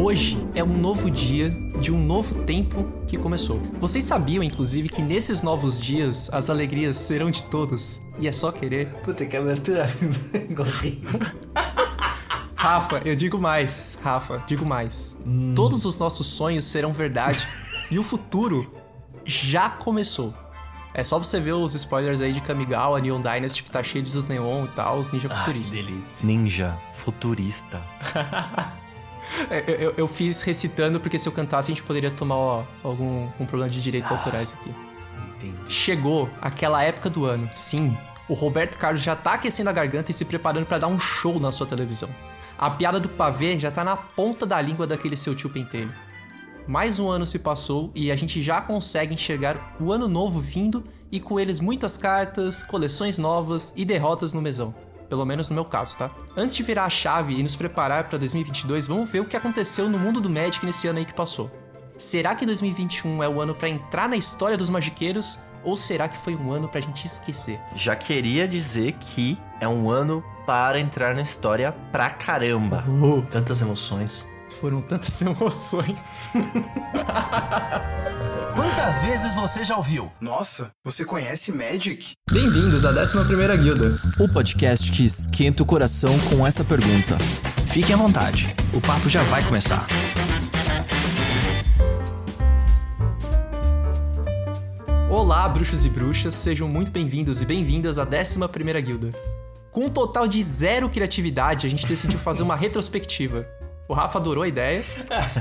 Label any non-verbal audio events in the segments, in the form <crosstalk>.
Hoje é um novo dia de um novo tempo que começou. Vocês sabiam, inclusive, que nesses novos dias as alegrias serão de todos e é só querer? Puta, que abertura <laughs> Rafa, eu digo mais, Rafa, digo mais. Hum. Todos os nossos sonhos serão verdade <laughs> e o futuro já começou. É só você ver os spoilers aí de Kamigawa, Neon Dynasty, que tá cheio de neon e tal, os ninja futuristas. delícia. Ninja futurista. <laughs> É, eu, eu, eu, fiz recitando porque se eu cantasse a gente poderia tomar ó, algum um problema de direitos ah, autorais aqui. Entendi. Chegou aquela época do ano, sim. O Roberto Carlos já tá aquecendo a garganta e se preparando para dar um show na sua televisão. A piada do pavê já tá na ponta da língua daquele seu tio pentelho. Mais um ano se passou e a gente já consegue enxergar o ano novo vindo e com eles muitas cartas, coleções novas e derrotas no mesão. Pelo menos no meu caso, tá? Antes de virar a chave e nos preparar para 2022, vamos ver o que aconteceu no mundo do Magic nesse ano aí que passou. Será que 2021 é o ano para entrar na história dos magiqueiros ou será que foi um ano pra gente esquecer? Já queria dizer que é um ano para entrar na história pra caramba. Uh, tantas emoções. Foram tantas <laughs> emoções. Quantas vezes você já ouviu? Nossa, você conhece Magic? Bem-vindos à 11ª Guilda. O podcast que esquenta o coração com essa pergunta. Fiquem à vontade, o papo já vai começar. Olá, bruxos e bruxas, sejam muito bem-vindos e bem-vindas à 11ª Guilda. Com um total de zero criatividade, a gente decidiu fazer uma retrospectiva o Rafa adorou a ideia.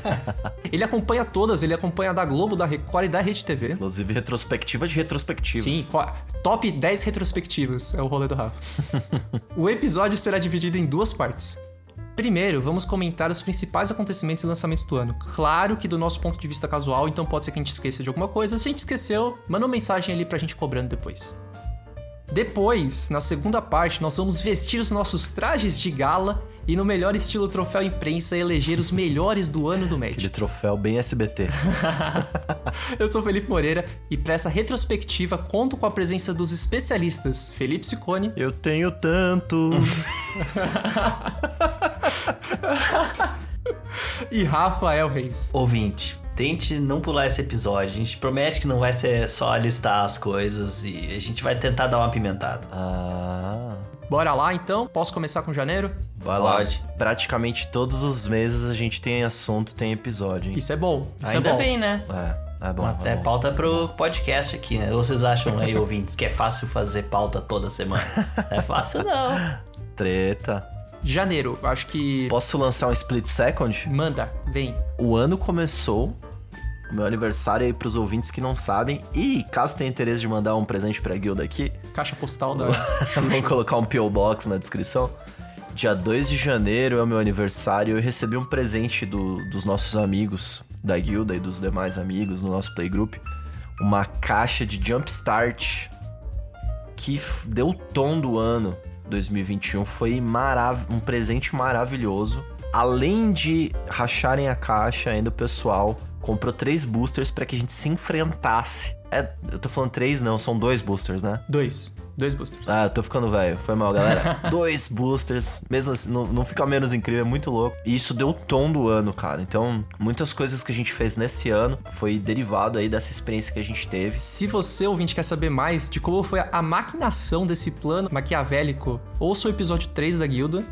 <laughs> ele acompanha todas, ele acompanha da Globo, da Record e da Rede TV. Inclusive retrospectiva de retrospectivas. Sim, top 10 retrospectivas é o rolê do Rafa. <laughs> o episódio será dividido em duas partes. Primeiro, vamos comentar os principais acontecimentos e lançamentos do ano. Claro que do nosso ponto de vista casual, então pode ser que a gente esqueça de alguma coisa. Se a gente esqueceu, manda uma mensagem ali pra gente cobrando depois. Depois, na segunda parte, nós vamos vestir os nossos trajes de gala e no melhor estilo troféu imprensa eleger os melhores do ano do Magic. Aquele troféu bem SBT. <laughs> Eu sou Felipe Moreira e para essa retrospectiva conto com a presença dos especialistas Felipe Sicone. Eu tenho tanto. <laughs> e Rafael Reis. Ouvinte, tente não pular esse episódio. A gente promete que não vai ser só listar as coisas e a gente vai tentar dar uma pimentada. Ah. Bora lá então? Posso começar com janeiro? Vai lá. Praticamente todos os meses a gente tem assunto, tem episódio. Hein? Isso é bom. Isso Ainda é bom. bem, né? É. É bom, Até é bom. pauta pro podcast aqui, né? Ou vocês acham aí, ouvintes, que é fácil fazer pauta toda semana? <laughs> Não é fácil, não. Treta. Janeiro, acho que. Posso lançar um split second? Manda, vem. O ano começou meu aniversário aí pros ouvintes que não sabem. E caso tenha interesse de mandar um presente pra guilda aqui. Caixa postal da. <laughs> Vamos colocar um P.O. Box na descrição. Dia 2 de janeiro é o meu aniversário. Eu recebi um presente do, dos nossos amigos da guilda e dos demais amigos no nosso playgroup. Uma caixa de Jumpstart que deu o tom do ano 2021. Foi marav um presente maravilhoso. Além de racharem a caixa, ainda o pessoal comprou três boosters para que a gente se enfrentasse. É, eu tô falando três, não, são dois boosters, né? Dois. Dois boosters. Ah, tô ficando velho. Foi mal, galera. <laughs> dois boosters. Mesmo assim, não, não fica menos incrível, é muito louco. E isso deu o tom do ano, cara. Então, muitas coisas que a gente fez nesse ano foi derivado aí dessa experiência que a gente teve. Se você, ouvinte, quer saber mais de como foi a maquinação desse plano maquiavélico, ouça o episódio 3 da guilda,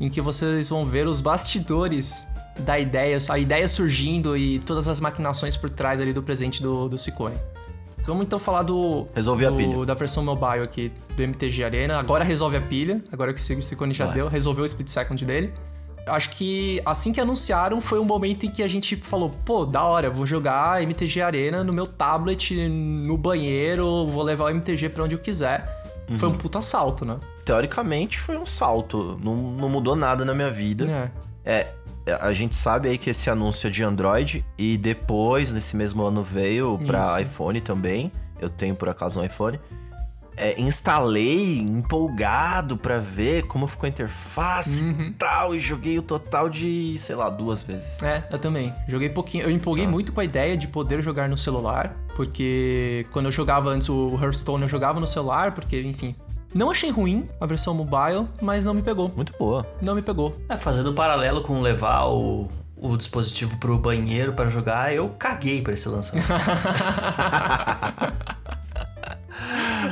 em que vocês vão ver os bastidores da ideia, a ideia surgindo e todas as maquinações por trás ali do presente do, do Ciccone. Vamos então falar do, resolve do, a pilha. da versão mobile aqui do MTG Arena. Agora resolve a pilha, agora que o Ciccone já Vai. deu, resolveu o split second dele. Acho que assim que anunciaram foi um momento em que a gente falou, pô, da hora, vou jogar MTG Arena no meu tablet, no banheiro, vou levar o MTG para onde eu quiser. Uhum. Foi um puta salto, né? Teoricamente foi um salto, não, não mudou nada na minha vida. É. é a gente sabe aí que esse anúncio é de Android e depois, nesse mesmo ano, veio para iPhone também. Eu tenho por acaso um iPhone. É, instalei empolgado para ver como ficou a interface uhum. e tal, e joguei o total de, sei lá, duas vezes. É, eu também. Joguei pouquinho. Eu empolguei tá. muito com a ideia de poder jogar no celular, porque quando eu jogava antes o Hearthstone, eu jogava no celular, porque, enfim, não achei ruim a versão mobile, mas não me pegou. Muito boa. Não me pegou. É, fazendo um paralelo com levar o, o dispositivo pro banheiro para jogar, eu caguei para esse lançamento. <laughs>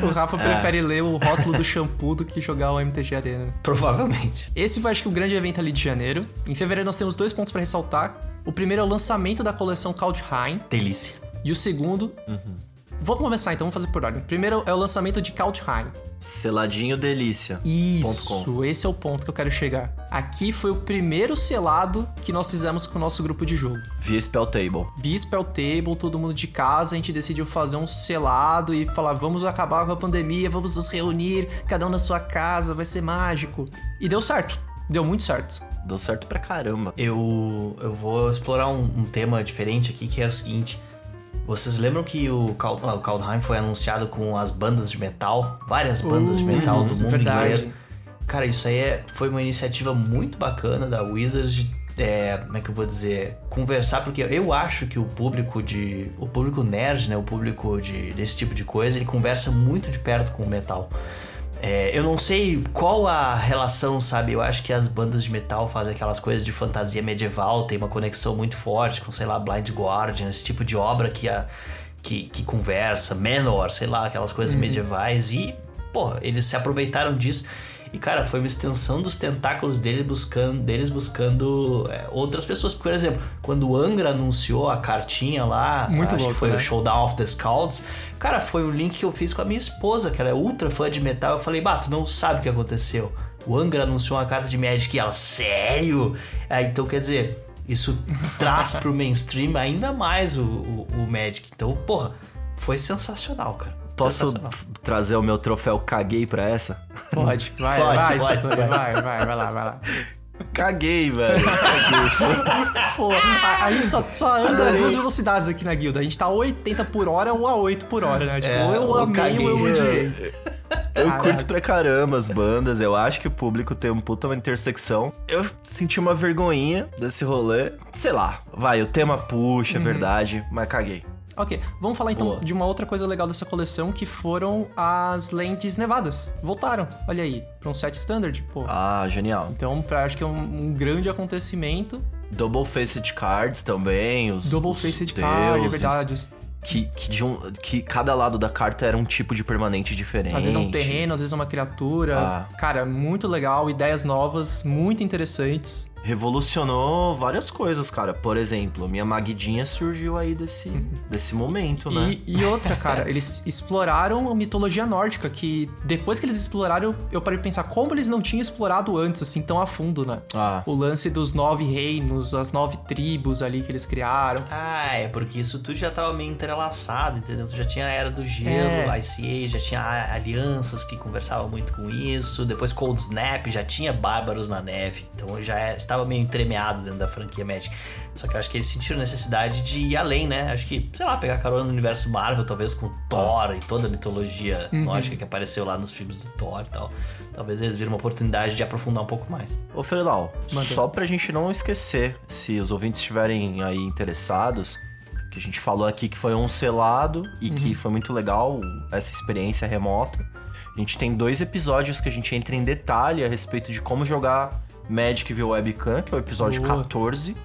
o Rafa é. prefere ler o rótulo do shampoo do que jogar o MTG Arena. Provavelmente. Esse foi, acho que, o grande evento ali de janeiro. Em fevereiro nós temos dois pontos para ressaltar. O primeiro é o lançamento da coleção Kaldheim. Delícia. E o segundo... Uhum. Vamos começar então, vamos fazer por ordem. Primeiro é o lançamento de Kaldheim. Seladinho delícia. Isso, esse é o ponto que eu quero chegar. Aqui foi o primeiro selado que nós fizemos com o nosso grupo de jogo. Via Spell Table. Via Spell Table, todo mundo de casa, a gente decidiu fazer um selado e falar: vamos acabar com a pandemia, vamos nos reunir, cada um na sua casa, vai ser mágico. E deu certo. Deu muito certo. Deu certo pra caramba. Eu, eu vou explorar um, um tema diferente aqui que é o seguinte vocês lembram que o, Kald ah, o Kaldheim foi anunciado com as bandas de metal? Várias bandas uh, de metal do mundo verdade. inteiro. Cara, isso aí é, foi uma iniciativa muito bacana da Wizards de, é, como é que eu vou dizer, conversar, porque eu acho que o público de. O público nerd, né? O público de, desse tipo de coisa, ele conversa muito de perto com o metal. É, eu não sei qual a relação, sabe? Eu acho que as bandas de metal fazem aquelas coisas de fantasia medieval, tem uma conexão muito forte com, sei lá, Blind Guardian, esse tipo de obra que, a, que, que conversa, Menor, sei lá, aquelas coisas uhum. medievais. E, pô, eles se aproveitaram disso. E, cara, foi uma extensão dos tentáculos dele buscando, deles buscando é, outras pessoas. Por exemplo, quando o Angra anunciou a cartinha lá, Muito acho louco, que foi né? o Showdown of the Scouts, cara, foi um link que eu fiz com a minha esposa, que ela é ultra fã de metal. Eu falei, Bato, não sabe o que aconteceu. O Angra anunciou uma carta de Magic e ela, sério? É, então, quer dizer, isso traz pro <laughs> mainstream ainda mais o, o, o Magic. Então, porra, foi sensacional, cara. Posso trazer o meu troféu caguei pra essa? Pode, <laughs> vai, pode, vai, pode, vai, vai, vai, vai lá, vai lá. Caguei, velho. Caguei. <laughs> Pô, a, a gente só, só anda duas velocidades aqui na guilda. A gente tá a 80 por hora ou a 8 por hora, né? Tipo, é, eu amei ou eu odiei. Eu curto pra caramba as bandas, eu acho que o público tem um puta uma intersecção. Eu senti uma vergonhinha desse rolê. Sei lá, vai, o tema puxa, é uhum. verdade, mas caguei. Ok, vamos falar então Boa. de uma outra coisa legal dessa coleção que foram as lentes nevadas. Voltaram, olha aí, para um set standard, pô. Ah, genial. Então, pra, acho que é um, um grande acontecimento. Double Faced Cards também, os Double Faced Card, é verdade. Que, que, de um, que cada lado da carta era um tipo de permanente diferente. Às vezes é um terreno, às vezes é uma criatura. Ah. Cara, muito legal, ideias novas, muito interessantes revolucionou várias coisas, cara. Por exemplo, minha Magdinha surgiu aí desse, desse momento, né? E, e outra, cara, eles exploraram a mitologia nórdica, que depois que eles exploraram, eu parei de pensar como eles não tinham explorado antes, assim, tão a fundo, né? Ah. O lance dos nove reinos, as nove tribos ali que eles criaram. Ah, é porque isso tudo já tava meio entrelaçado, entendeu? Tu já tinha a Era do Gelo, é. Ice Age, já tinha alianças que conversavam muito com isso, depois Cold Snap, já tinha Bárbaros na Neve, então já é estava meio entremeado dentro da franquia Magic. Só que eu acho que eles sentiram necessidade de ir além, né? Acho que, sei lá, pegar carona no universo Marvel, talvez com Thor e toda a mitologia uhum. nórdica que apareceu lá nos filmes do Thor e tal. Talvez eles viram uma oportunidade de aprofundar um pouco mais. Ô, Fredal, só pra gente não esquecer, se os ouvintes estiverem aí interessados, que a gente falou aqui que foi um selado e uhum. que foi muito legal essa experiência remota. A gente tem dois episódios que a gente entra em detalhe a respeito de como jogar Magic via Webcam, que é o episódio Boa. 14.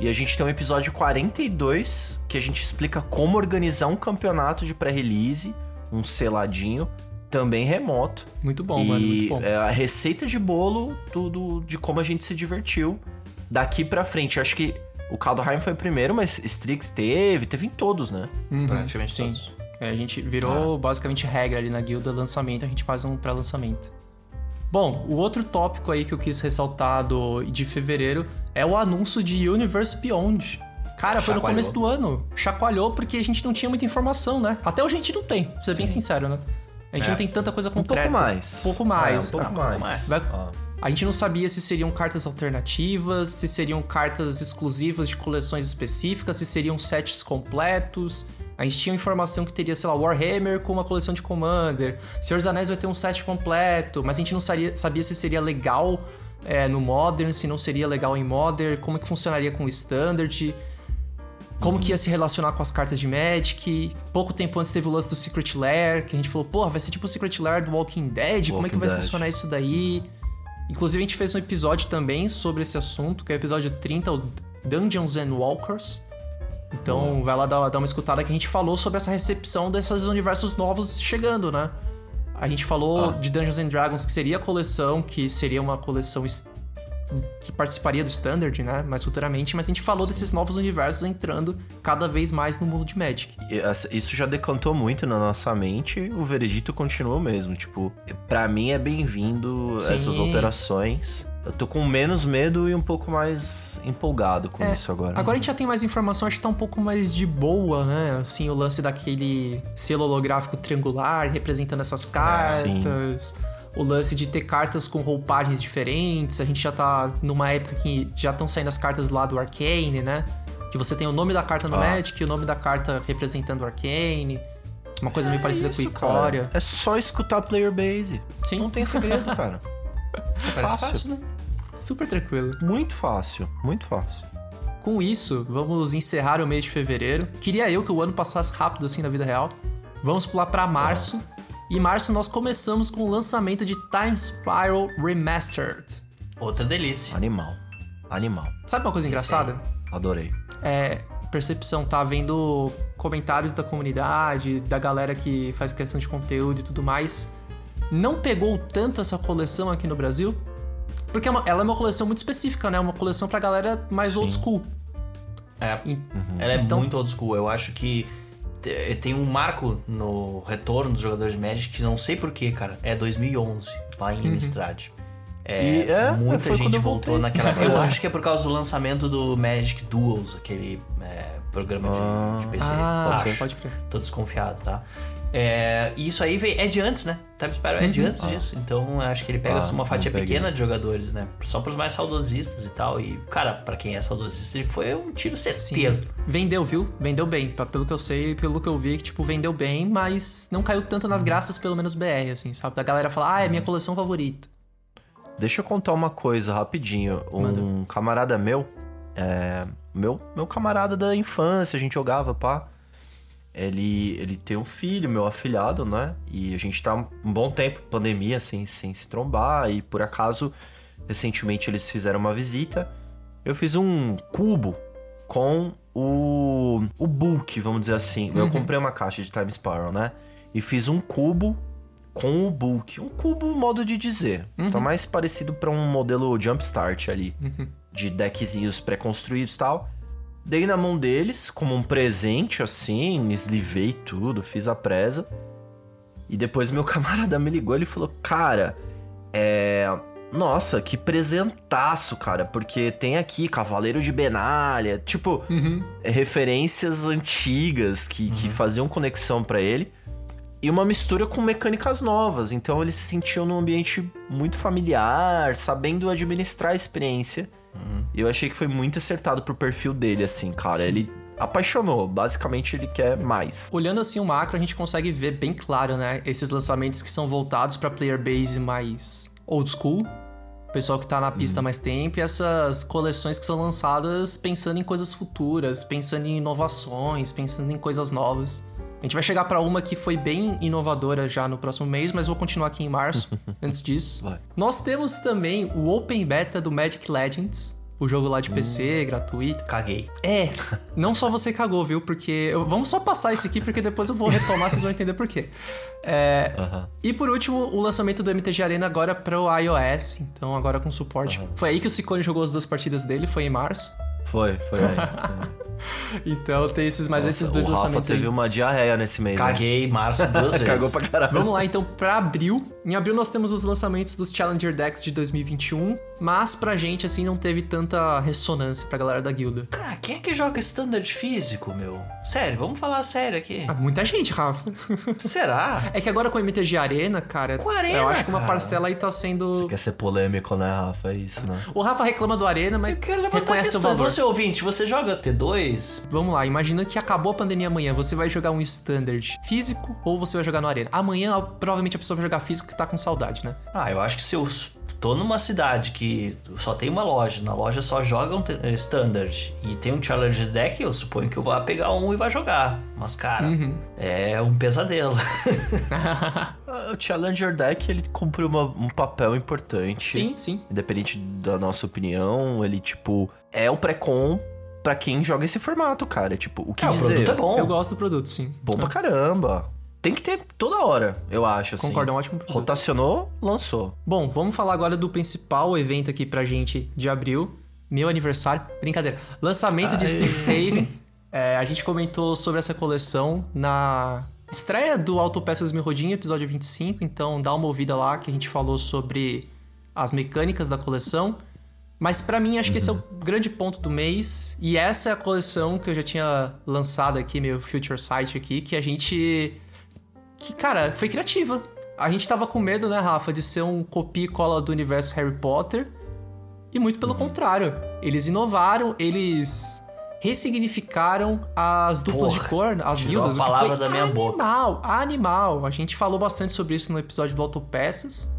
E a gente tem um episódio 42, que a gente explica como organizar um campeonato de pré-release, um seladinho, também remoto. Muito bom, e mano. Muito bom. É a receita de bolo do, do, de como a gente se divertiu daqui pra frente. Acho que o Kaldheim foi o primeiro, mas Strix teve, teve em todos, né? Uhum, Praticamente sim. todos. É, a gente virou ah. basicamente regra ali na guilda lançamento, a gente faz um pré-lançamento. Bom, o outro tópico aí que eu quis ressaltar do, de fevereiro é o anúncio de Universe Beyond. Cara, foi Chacoalhou. no começo do ano. Chacoalhou porque a gente não tinha muita informação, né? Até hoje a gente não tem, pra ser Sim. bem sincero, né? A gente é. não tem tanta coisa concreta. Um pouco mais. Um pouco mais. É, um pouco ah, mais. mais. Vai... Ah. A gente não sabia se seriam cartas alternativas, se seriam cartas exclusivas de coleções específicas, se seriam sets completos. A gente tinha informação que teria, sei lá, Warhammer com uma coleção de Commander. Senhor dos Anéis vai ter um set completo, mas a gente não sabia, sabia se seria legal é, no Modern, se não seria legal em Modern, como é que funcionaria com o Standard, como que ia se relacionar com as cartas de Magic. Pouco tempo antes teve o lance do Secret Lair, que a gente falou, porra, vai ser tipo o Secret Lair do Walking Dead, Walking como é que vai Dead. funcionar isso daí? Inclusive a gente fez um episódio também sobre esse assunto, que é o episódio 30, Dungeons and Walkers. Então vai lá dar, dar uma escutada que a gente falou sobre essa recepção desses universos novos chegando, né? A gente falou Ah. de Dungeons and Dragons, que seria a coleção, que seria uma coleção que participaria do Standard, né? Mais futuramente, mas a gente falou desses novos universos entrando cada vez mais no mundo de Magic. Isso já decantou muito na nossa mente, o veredito continua o mesmo. Tipo, pra mim é bem-vindo Sim. essas alterações. Eu tô com menos medo e um pouco mais empolgado com É, isso agora. Agora a gente já tem mais informação, acho que tá um pouco mais de boa, né? Assim, o lance daquele selo holográfico triangular representando essas cartas. o lance de ter cartas com roupagens diferentes. A gente já tá numa época que já estão saindo as cartas lá do Arcane, né? Que você tem o nome da carta no Ah. Magic e o nome da carta representando o Arcane. Uma coisa meio parecida com Isso, Icória. cara. É só escutar player base. Sim. Não tem segredo, <laughs> cara. É Parece fácil. né? Super tranquilo. Muito fácil, muito fácil. Com isso, vamos encerrar o mês de fevereiro. Queria eu que o ano passasse rápido assim na vida real. Vamos pular pra março. E março nós começamos com o lançamento de Time Spiral Remastered. Outra delícia. Animal. Animal. Sabe uma coisa engraçada? Adorei. É, percepção, tá vendo comentários da comunidade, da galera que faz questão de conteúdo e tudo mais. Não pegou tanto essa coleção aqui no Brasil? Porque é ela é uma coleção muito específica, né? Uma coleção pra galera mais old Sim. school. É, E- ela é Então- muito old school. Eu acho que te- tem um marco no retorno dos jogadores de Magic que não sei porquê, cara. É 2011, lá Uhum. em Innistrad. É, E, é, muita gente voltou naquela. Eu <laughs> acho que é por causa do lançamento do Magic Duels, aquele é, programa de, de PC. Ah, acho. pode crer. Tô desconfiado, tá? É, e isso aí veio- é de antes, né? Time Spiral é de antes disso. Então eu acho que ele pega Ah, uma fatia pequena de jogadores, né? Só pros mais saudosistas e tal. E, cara, pra quem é saudosista, ele foi um tiro certeiro. Vendeu, viu? Vendeu bem. Pelo que eu sei, pelo que eu vi, que, tipo, vendeu bem, mas não caiu tanto nas graças, pelo menos BR, assim, sabe? Da galera falar, ah, é minha coleção favorita. Deixa eu contar uma coisa rapidinho. Um camarada meu, é, meu, meu camarada da infância, a gente jogava, pá. Ele, ele tem um filho, meu afilhado, né? E a gente tá um bom tempo, pandemia, sem, sem se trombar. E por acaso, recentemente eles fizeram uma visita. Eu fiz um cubo com o, o book, vamos dizer assim. Eu comprei uma caixa de Time Spiral, né? E fiz um cubo com o book. Um cubo, modo de dizer. Tá mais parecido pra um modelo Jumpstart ali. De deckzinhos pré-construídos e tal. Dei na mão deles como um presente, assim, eslivei tudo, fiz a presa. E depois meu <laughs> camarada me ligou, ele falou, cara, é... Nossa, que presentaço, cara, porque tem aqui Cavaleiro de Benalha, tipo, é, referências antigas que, que faziam conexão pra ele e uma mistura com mecânicas novas. Então ele se sentiu num ambiente muito familiar, sabendo administrar a experiência. E eu achei que foi muito acertado pro perfil dele, assim, cara. Ele apaixonou. Basicamente, ele quer mais. Olhando assim o macro, a gente consegue ver bem claro, né? Esses lançamentos que são voltados pra player base mais old school. O pessoal que tá na pista há mais tempo. E essas coleções que são lançadas pensando em coisas futuras, pensando em inovações, pensando em coisas novas. A gente vai chegar pra uma que foi bem inovadora já no próximo mês, mas vou continuar aqui em março, <laughs> antes disso. Vai. Nós temos também o Open Beta do Magic Legends. O jogo lá de PC, gratuito. Caguei. É, não só você cagou, viu? Porque. eu- vamos só passar esse aqui, porque depois eu vou retomar, vocês vão entender por quê. É, Aham. E por último, o lançamento do MTG Arena agora para o iOS, então agora com suporte. Foi aí que o Ciccone jogou as duas partidas dele, foi em março. Foi, foi aí. <laughs> <laughs> Então tem esses, mas esses dois o Rafa lançamentos teve aí. uma diarreia nesse mês. né? Caguei março <laughs> duas vezes. Cagou pra caralho. Vamos lá então para abril. Em abril nós temos os lançamentos dos Challenger Decks de 2021, mas pra gente assim não teve tanta ressonância pra galera da guilda. Cara, quem é que joga standard físico, meu? Sério, vamos falar sério aqui. Ah, muita gente, Rafa. <laughs> Será? É que agora com o MTG Arena, cara, Com a Arena, eu acho que uma cara. parcela aí tá sendo. Quer ser polêmico, né, Rafa? É isso, né? O Rafa reclama do Arena, mas Eu quero reconhece o valor. Você ouvinte, você joga T2? Vamos lá, imagina que acabou a pandemia amanhã. Você vai jogar um standard físico ou você vai jogar no Arena? Amanhã, provavelmente a pessoa vai jogar físico que tá com saudade, né? Ah, eu acho que se eu tô numa cidade que só tem uma loja, na loja só jogam eh, standard e tem um challenger deck, eu suponho que eu vá pegar um e vai jogar. Mas, cara, Uhum. é um pesadelo. Ah, <laughs> O Challenger Deck, ele cumpre uma- um papel importante. Sim, sim. Independente da nossa opinião, ele, tipo, é o pré-com para quem joga esse formato, cara. Tipo, o que é, dizer? O produto é bom. Eu gosto do produto, sim. Bom pra caramba. Tem que ter toda hora, eu acho, assim. Concordo, é um ótimo produto. Rotacionou, lançou. Bom, vamos falar agora do principal evento aqui pra gente de abril. Meu aniversário. Brincadeira. Lançamento de Strixhaven. é, a gente comentou sobre essa coleção na estreia do Autopeças Mirrodin, episódio 25. Então dá uma ouvida lá que a gente falou sobre as mecânicas da coleção. Mas para mim, acho uhum. que esse é o grande ponto do mês. E essa é a coleção que eu já tinha lançado aqui, meu Future Site aqui, que a gente que, cara, foi criativa. A gente tava com medo, né, Rafa, de ser um copia e cola do universo Harry Potter. E muito pelo contrário. Eles inovaram, eles ressignificaram as duplas Porra, de cor, as guildas. A palavra da minha animal, boca. Animal, animal. A gente falou bastante sobre isso no episódio do Autopeças.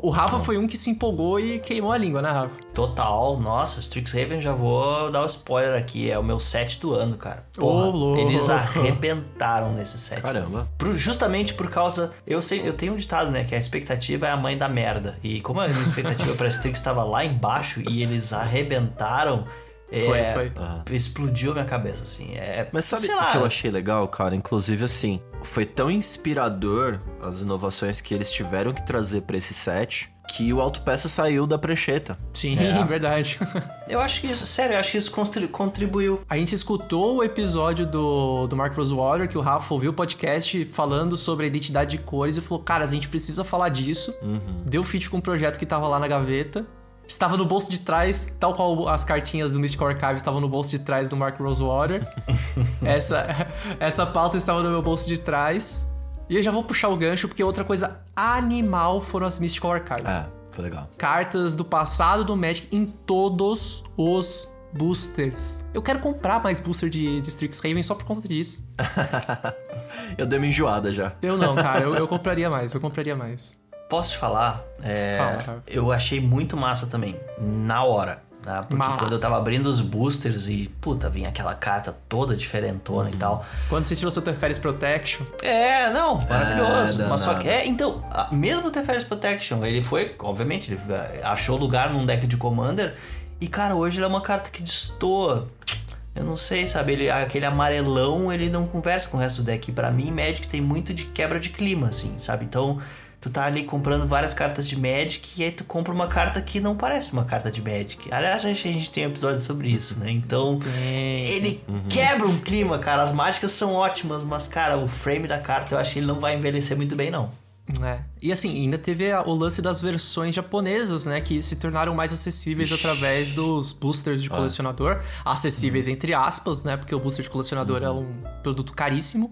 O Rafa foi um que se empolgou e queimou a língua, né, Rafa? Total. Nossa, Strixhaven, já vou dar o um spoiler aqui. É o meu set do ano, cara. Porra, oh, eles arrebentaram nesse set. Caramba. Por, justamente por causa... Eu, sei, eu tenho um ditado, né? Que a expectativa é a mãe da merda. E como a minha expectativa pra <laughs> Strix estava lá embaixo e eles arrebentaram... Foi, é, foi. Explodiu a minha cabeça, assim. É, Mas sabe o que eu achei legal, cara? Inclusive, assim, foi tão inspirador as inovações que eles tiveram que trazer para esse set que o autopeça saiu da prancheta. Sim, é. <laughs> verdade. eu acho que isso, sério, eu acho que isso contribuiu. A gente escutou o episódio do, do Mark Rosewater, que o Rafa ouviu o podcast falando sobre a identidade de cores e falou: Cara, a gente precisa falar disso. Uhum. Deu fit com um projeto que tava lá na gaveta estava no bolso de trás, tal qual as cartinhas do Mystical Archive estavam no bolso de trás do Mark Rosewater. <laughs> essa, essa pauta estava no meu bolso de trás. E eu já vou puxar o gancho, porque outra coisa animal foram as Mystical Archive. É, foi legal. Cartas do passado do Magic em todos os boosters. Eu quero comprar mais booster de, de Strixhaven só por conta disso. <laughs> eu dei uma enjoada já. Eu não, cara. Eu, eu <laughs> compraria mais, eu compraria mais. Posso te falar? É, Fala. Eu achei muito massa também, na hora. Tá? Porque Massa. quando eu tava abrindo os boosters e, puta, vinha aquela carta toda diferentona uhum. e tal. Quando você tirou seu Teferis Protection. É, não, maravilhoso. É, mas só que, é, então, mesmo o Teferis Protection, ele foi, obviamente, ele achou lugar num deck de Commander. E, cara, hoje ele é uma carta que destoa. Eu não sei, sabe? Ele, aquele amarelão, ele não conversa com o resto do deck. E pra mim, Magic tem muito de quebra de clima, assim, sabe? Então, tu tá ali comprando várias cartas de Magic e aí tu compra uma carta que não parece uma carta de Magic. Aliás, a gente, a gente tem um episódio sobre isso, né? Então, ele uhum. quebra um clima, cara. As mágicas são ótimas, mas, cara, o frame da carta eu acho que ele não vai envelhecer muito bem, não. É. E assim, ainda teve o lance das versões japonesas, né? Que se tornaram mais acessíveis Ixi. através dos boosters de colecionador. Ah. Acessíveis uhum. entre aspas, né? Porque o booster de colecionador uhum. é um produto caríssimo.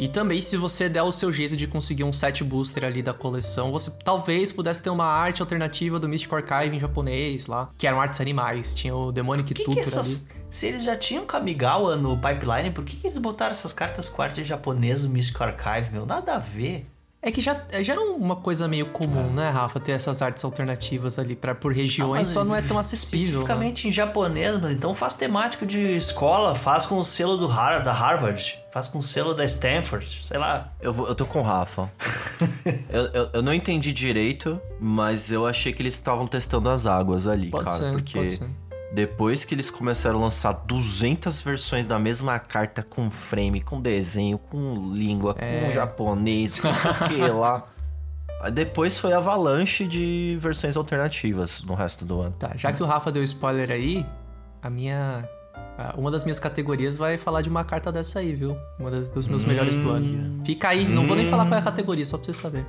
E também, se você der o seu jeito de conseguir um set booster ali da coleção, você talvez pudesse ter uma arte alternativa do Mystic Archive em japonês lá, que eram artes animais. Tinha o Demonic que Tutor que essas... ali. Se eles já tinham Kamigawa no pipeline, por que, que eles botaram essas cartas com arte japonesa no Mystic Archive, meu? Nada a ver. É que já, já é uma coisa meio comum, né, Rafa? Ter essas artes alternativas ali para por regiões, ah, só não é tão <laughs> acessível. Né? Especificamente né? em japonês, mas então faz temático de escola, faz com o selo do Har da Harvard, faz com o selo da Stanford, sei lá. Eu, vou, eu tô com o Rafa. <laughs> eu, eu, eu, não entendi direito, mas eu achei que eles estavam testando as águas ali, pode cara. Ser, porque pode ser. Depois que eles começaram a lançar 200 versões da mesma carta com frame, com desenho, com língua, é. com japonês, com o que lá. Depois foi avalanche de versões alternativas no resto do ano. Tá, já que o Rafa deu spoiler aí, a minha. Uma das minhas categorias vai falar de uma carta dessa aí, viu? Uma das, dos meus hum. melhores do ano. Fica aí, hum. não vou nem falar qual é a categoria, só pra você saber.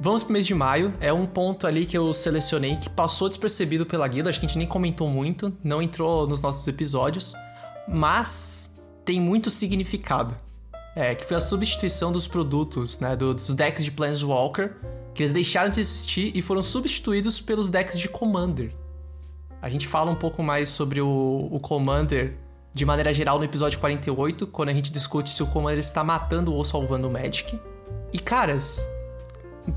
Vamos pro mês de maio. É um ponto ali que eu selecionei que passou despercebido pela guilda. Acho que a gente nem comentou muito, não entrou nos nossos episódios, mas tem muito significado. É, que foi a substituição dos produtos, né, dos decks de Planeswalker, que eles deixaram de existir e foram substituídos pelos decks de Commander. A gente fala um pouco mais sobre o, o Commander de maneira geral no episódio 48, quando a gente discute se o Commander está matando ou salvando o Magic. E caras,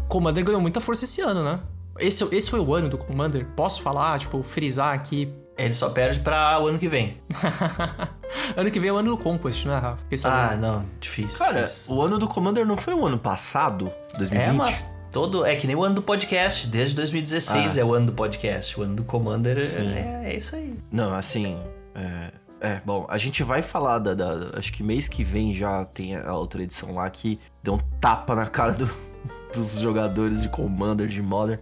Commander ganhou muita força esse ano, né? Esse, esse foi o ano do Commander? Posso falar, tipo, frisar aqui? Ele só perde para o ano que vem. <laughs> ano que vem é o ano do Conquest, né, Rafa? Ah, não, difícil. Cara, difícil. o ano do Commander não foi o ano passado? 2020? É, mas todo. É que nem o ano do podcast. Desde 2016 ah. é o ano do podcast. O ano do Commander é, é, isso aí. Não, assim. É, É, bom, a gente vai falar da, da, Acho que mês que vem já tem a outra edição lá que deu um tapa na cara do, dos jogadores de Commander, de Modern.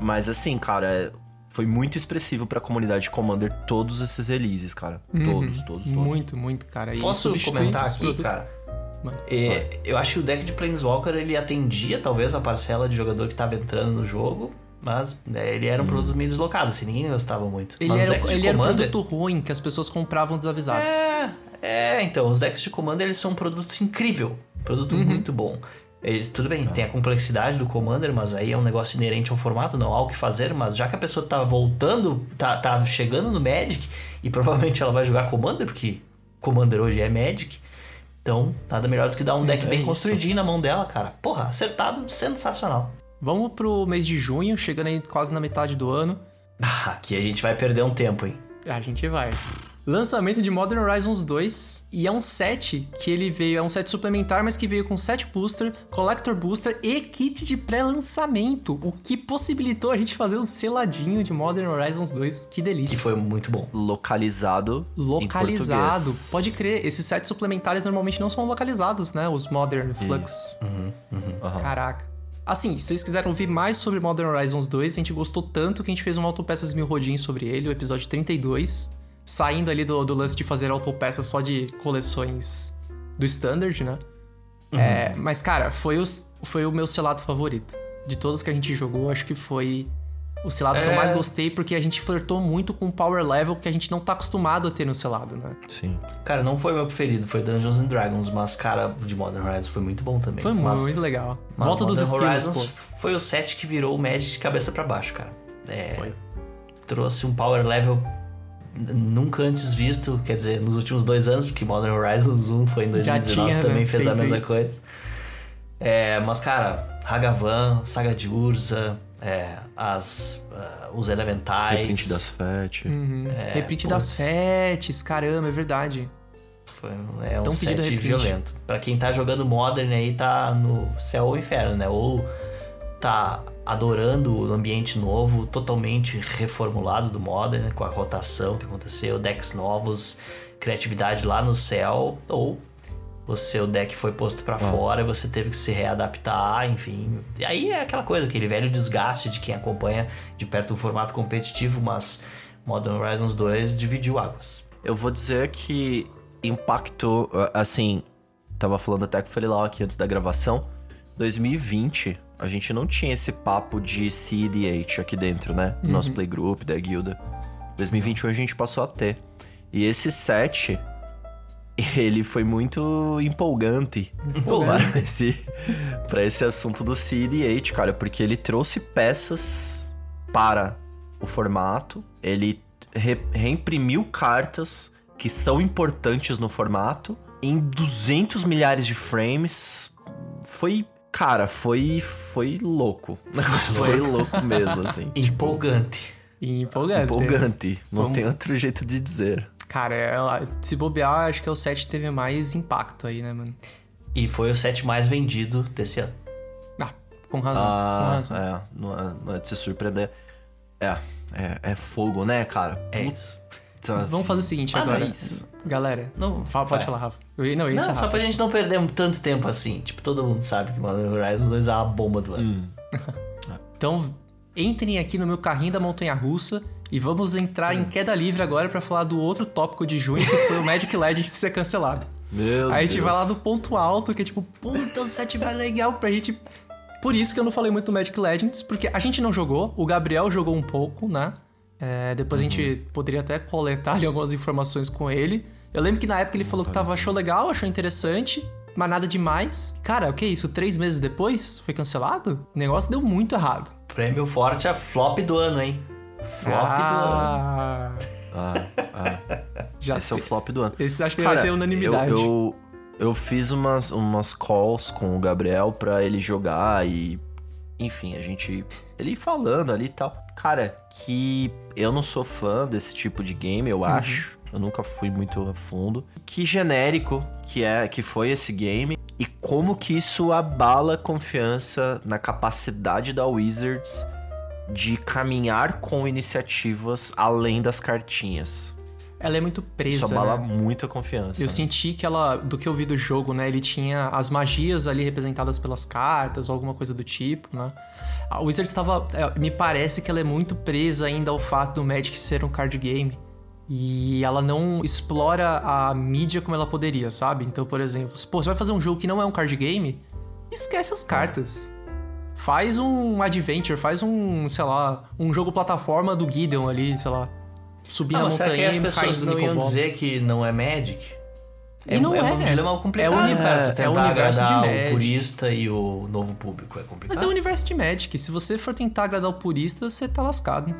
Mas assim, cara, é, foi muito expressivo pra comunidade de Commander todos esses releases, cara. Uhum. Todos, todos, todos. Muito, muito, cara. E Posso comentar aqui, cara? É, eu acho que o deck de Planeswalker ele atendia talvez a parcela de jogador que estava entrando no jogo, mas né, ele era um hum. produto meio deslocado, assim, ninguém gostava muito. Ele, mas era, ele era um produto ruim, que as pessoas compravam desavisados. É, é, então, os decks de Commander eles são um produto incrível, produto uhum. muito bom. Eles, tudo bem, tem a complexidade do Commander, mas aí é um negócio inerente ao formato, não há o que fazer, mas já que a pessoa tá voltando, tá, tá chegando no Magic, e provavelmente ela vai jogar Commander, porque Commander hoje é Magic, então nada melhor do que dar um deck é bem isso. construidinho na mão dela, cara. Porra, acertado, sensacional. Vamos pro mês de junho, chegando aí quase na metade do ano. Ah, aqui a gente vai perder um tempo, hein? A gente vai. Lançamento de Modern Horizons 2 e é um set que ele veio, é um set suplementar, mas que veio com set booster, collector booster e kit de pré-lançamento, o que possibilitou a gente fazer um seladinho de Modern Horizons 2. Que delícia. Que foi muito bom. Localizado. Localizado. Pode crer, esses sets suplementares normalmente não são localizados, né? Os Modern Flux. Uhum, uhum, uhum. Caraca. Assim, se vocês quiserem ouvir mais sobre Modern Horizons 2, a gente gostou tanto que a gente fez uma autopeças mil rodinhos sobre ele, o episódio 32. Saindo ali do, do lance de fazer autopeças só de coleções do Standard, né? Uhum. É, mas, cara, foi, os, foi o meu selado favorito. De todos que a gente jogou, acho que foi o selado é... que eu mais é. gostei, porque a gente flertou muito com o power level que a gente não tá acostumado a ter no selado, né? Sim. Cara, não foi meu preferido, foi Dungeons and Dragons, mas, cara, de Modern Horizons foi muito bom também. Foi mas, muito legal. Volta dos skills, Horizons pô. foi o set que virou o Magic de cabeça para baixo, cara. É, foi. Trouxe um power level nunca antes visto, quer dizer, nos últimos dois anos, porque Modern Horizons 1 foi em 2019, tinha, também né? fez a mesma isso. coisa. É, mas, cara, Hagavan, Saga de Urza, é, as, uh, os elementais. Reprint das FET. Uhum. É, Reprint das FETs, caramba, é verdade. Foi, é um Tão set violento. Pra quem tá jogando Modern aí, tá no céu ou inferno, né? Ou tá adorando o ambiente novo, totalmente reformulado do Modern, com a rotação que aconteceu, decks novos, criatividade lá no céu, ou o seu deck foi posto para ah. fora e você teve que se readaptar, enfim. E aí é aquela coisa, aquele velho desgaste de quem acompanha de perto o formato competitivo, mas Modern Horizons 2 dividiu águas. Eu vou dizer que impactou, assim, tava falando até com o Felilau aqui antes da gravação, 2020 a gente não tinha esse papo de CDH aqui dentro, né? Do uhum. nosso playgroup, da guilda. 2021 a gente passou a ter. E esse set ele foi muito empolgante, empolgante. para esse, pra esse assunto do CD8, cara, porque ele trouxe peças para o formato, ele re, reimprimiu cartas que são importantes no formato em 200 milhares de frames. Foi, cara, foi foi louco. <laughs> foi louco mesmo, assim. Empolgante. Empolgante. Empolgante. Não tem outro jeito de dizer. Cara, é, se bobear, acho que é o set que teve mais impacto aí, né, mano? E foi o set mais vendido desse ano. Ah, com razão. Ah, com razão. É, não é, não é de se surpreender. É, é, é fogo, né, cara? É isso. Vamos fazer o seguinte ah, agora. Não é isso. Galera, não, fala, pode falar, Rafa. Eu, não, isso não, só pra gente não perder tanto tempo assim. Tipo, todo mundo sabe que Modern Horizon 2 é uma bomba do ano. Hum. <laughs> então, entrem aqui no meu carrinho da montanha russa e vamos entrar hum. em queda livre agora para falar do outro tópico de junho, que foi o Magic <laughs> Legends ser cancelado. Meu Aí a gente vai lá do ponto alto, que é tipo, puta, o set vai legal pra gente. Por isso que eu não falei muito do Magic Legends, porque a gente não jogou, o Gabriel jogou um pouco, né? É, depois uhum. a gente uhum. poderia até coletar ali, algumas informações com ele. Eu lembro que na época ele falou que tava, achou legal, achou interessante, mas nada demais. Cara, o que é isso? Três meses depois foi cancelado? O negócio deu muito errado. Prêmio forte a flop do ano, hein? Flop ah. do ano. <laughs> Ah, ah. Já Esse é o flop do ano. Esse acho que Cara, vai ser unanimidade. Eu, eu, eu, fiz umas, umas calls com o Gabriel pra ele jogar e. Enfim, a gente. Ele falando ali e tal. Cara, que eu não sou fã desse tipo de game, eu uhum. acho. Eu nunca fui muito a fundo. Que genérico que é que foi esse game e como que isso abala a confiança na capacidade da Wizards de caminhar com iniciativas além das cartinhas. Ela é muito presa. Isso abala né? muito a confiança. Eu né? senti que ela, do que eu vi do jogo, né? Ele tinha as magias ali representadas pelas cartas ou alguma coisa do tipo, né? A Wizards estava. é, Me parece que ela é muito presa ainda ao fato do Magic ser um card game. E ela não explora a mídia como ela poderia, sabe? Então, por exemplo, pô, você vai fazer um jogo que não é um card game, esquece as cartas. Faz um adventure, faz um, sei lá, um jogo plataforma do Gideon ali, sei lá. Subir Não, na será montanha que as e pessoas não iam dizer que não é Magic? E não é. é. um dilema complicado, É o uni- cara. Tu é o universo de Magic. o purista e o novo público é complicado. Mas é o universo de Magic. Se você for tentar agradar o purista, você tá lascado.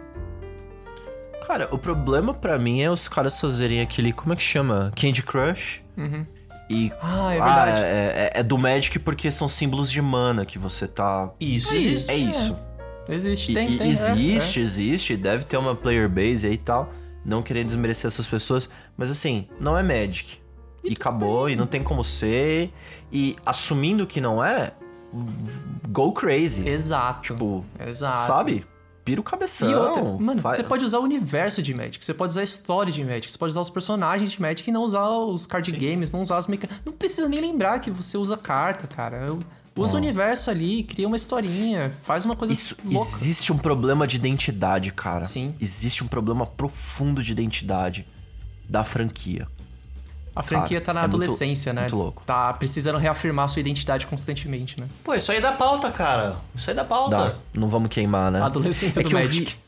Cara, o problema pra mim é os caras fazerem aquele. Como é que chama? Candy Crush. E. Ah, é verdade. é, é- é do Magic porque são símbolos de mana que você tá. Isso, É existe. É isso. Existe, tem, e tem. é, existe, existe. Deve ter uma player base aí e tal. Não querendo desmerecer essas pessoas. Mas assim, não é Magic. E acabou, e não tem como ser. E assumindo que não é, go crazy. Exato. Tipo, Exato. sabe? Pira o cabeção. E outra, mano, Vai- você pode usar o universo de Magic, você pode usar a história de Magic, você pode usar os personagens de Magic e não usar os card games, não usar as mecânicas. Não precisa nem lembrar que você usa carta, cara. Eu- Usa o universo ali, cria uma historinha, faz uma coisa Isso, louca. existe um problema de identidade, cara. Sim. Existe um problema profundo de identidade da franquia. A franquia Cara, tá na é muito- adolescência, né? muito louco. Tá precisando reafirmar sua identidade constantemente, né? Pô, isso aí dá pauta, cara. Isso aí dá pauta. Dá. Não vamos queimar, né? A adolescência é do que eu Magic. vi-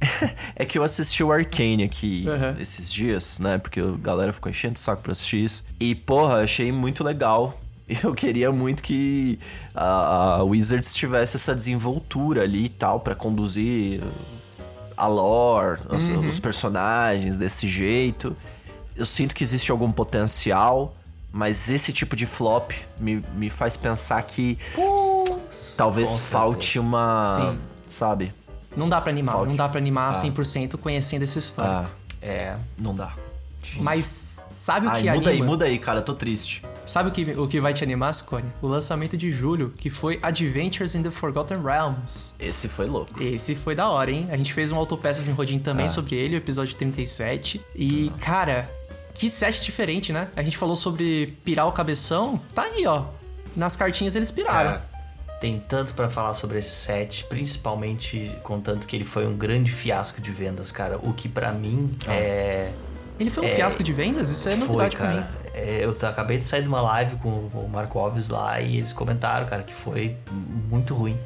<laughs> É que eu assisti o Arcane aqui Uhum. esses dias, né? Porque a galera ficou enchendo o saco pra assistir isso. E, porra, achei muito legal. <laughs> Eu queria muito que a, a Wizards tivesse essa desenvoltura ali e tal pra conduzir a lore, os, Uhum. os personagens desse jeito. Eu sinto que existe algum potencial, mas esse tipo de flop me, me faz pensar que talvez falte uma. Sim. Sabe? Não dá pra animar, Falte. não dá pra animar Ah. 100% conhecendo essa história. Ah, É. não dá. Mas sabe o Ai, que muda anima? aí, muda aí, cara, eu tô triste. Sabe o que, o que vai te animar, Scone? O lançamento de julho, que foi Adventures in the Forgotten Realms. Esse foi louco. Esse foi da hora, hein? A gente fez um Autopeças em Rodin também Ah. sobre ele, o episódio 37. E, cara, que set diferente, né? A gente falou sobre pirar o cabeção. Tá aí, ó. Nas cartinhas eles piraram. Cara, tem tanto pra falar sobre esse set, principalmente contanto que ele foi um grande fiasco de vendas, cara. O que pra mim é. Ele foi um É, fiasco de vendas? Isso é foi, novidade pra mim. É, eu acabei de sair de uma live com o Marco Alves lá e eles comentaram, cara, que foi muito ruim.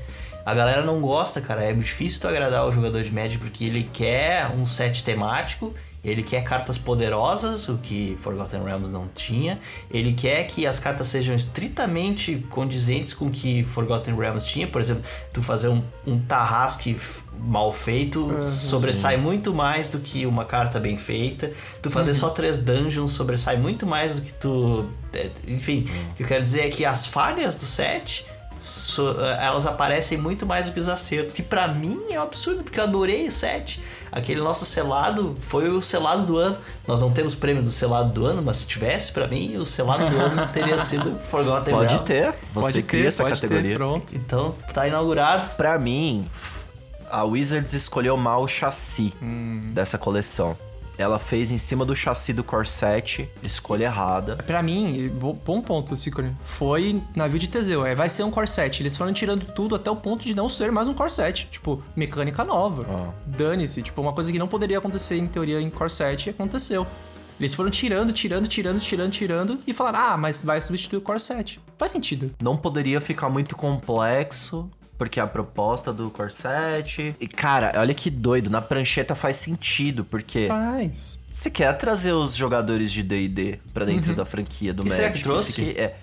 A galera não gosta, cara. É difícil tu agradar o jogador de Magic porque ele quer um set temático, ele quer cartas poderosas, o que Forgotten Realms não tinha. Ele quer que as cartas sejam estritamente condizentes com o que Forgotten Realms tinha. Por exemplo, tu fazer um, um Tarrasque mal feito sobressai muito mais do que uma carta bem feita. Tu fazer só três dungeons sobressai muito mais do que tu. é, Enfim, o que eu quero dizer é que as falhas do set. So- elas aparecem muito mais do que os acertos, que pra mim é um absurdo, porque eu adorei o set. Aquele nosso selado foi o selado do ano. Nós não temos prêmio do selado do ano, mas se tivesse, pra mim, o selado do ano <laughs> teria sido Forgotten Pode Realms. ter. Você Pode cria ter, essa pode ter, categoria. pronto. Então, tá inaugurado. Pra mim, a Wizards escolheu mal o chassi Hum. dessa coleção. Ela fez em cima do chassi do Corset, escolha errada. Pra mim, bo- bom ponto, Cicone. Foi navio de Teseu. É, vai ser um corset. Eles foram tirando tudo até o ponto de não ser mais um corset. Tipo, mecânica nova. Ah. Dane-se. Tipo, uma coisa que não poderia acontecer em teoria em corset aconteceu. Eles foram tirando, tirando, tirando, tirando, tirando e falaram: ah, mas vai substituir o corset. Faz sentido. Não poderia ficar muito complexo, porque a proposta do Corset. E cara, olha que doido, na prancheta faz sentido, porque Faz. você quer trazer os jogadores de DD pra dentro Uhum. da franquia do E Magic. será que trouxe? Aqui é...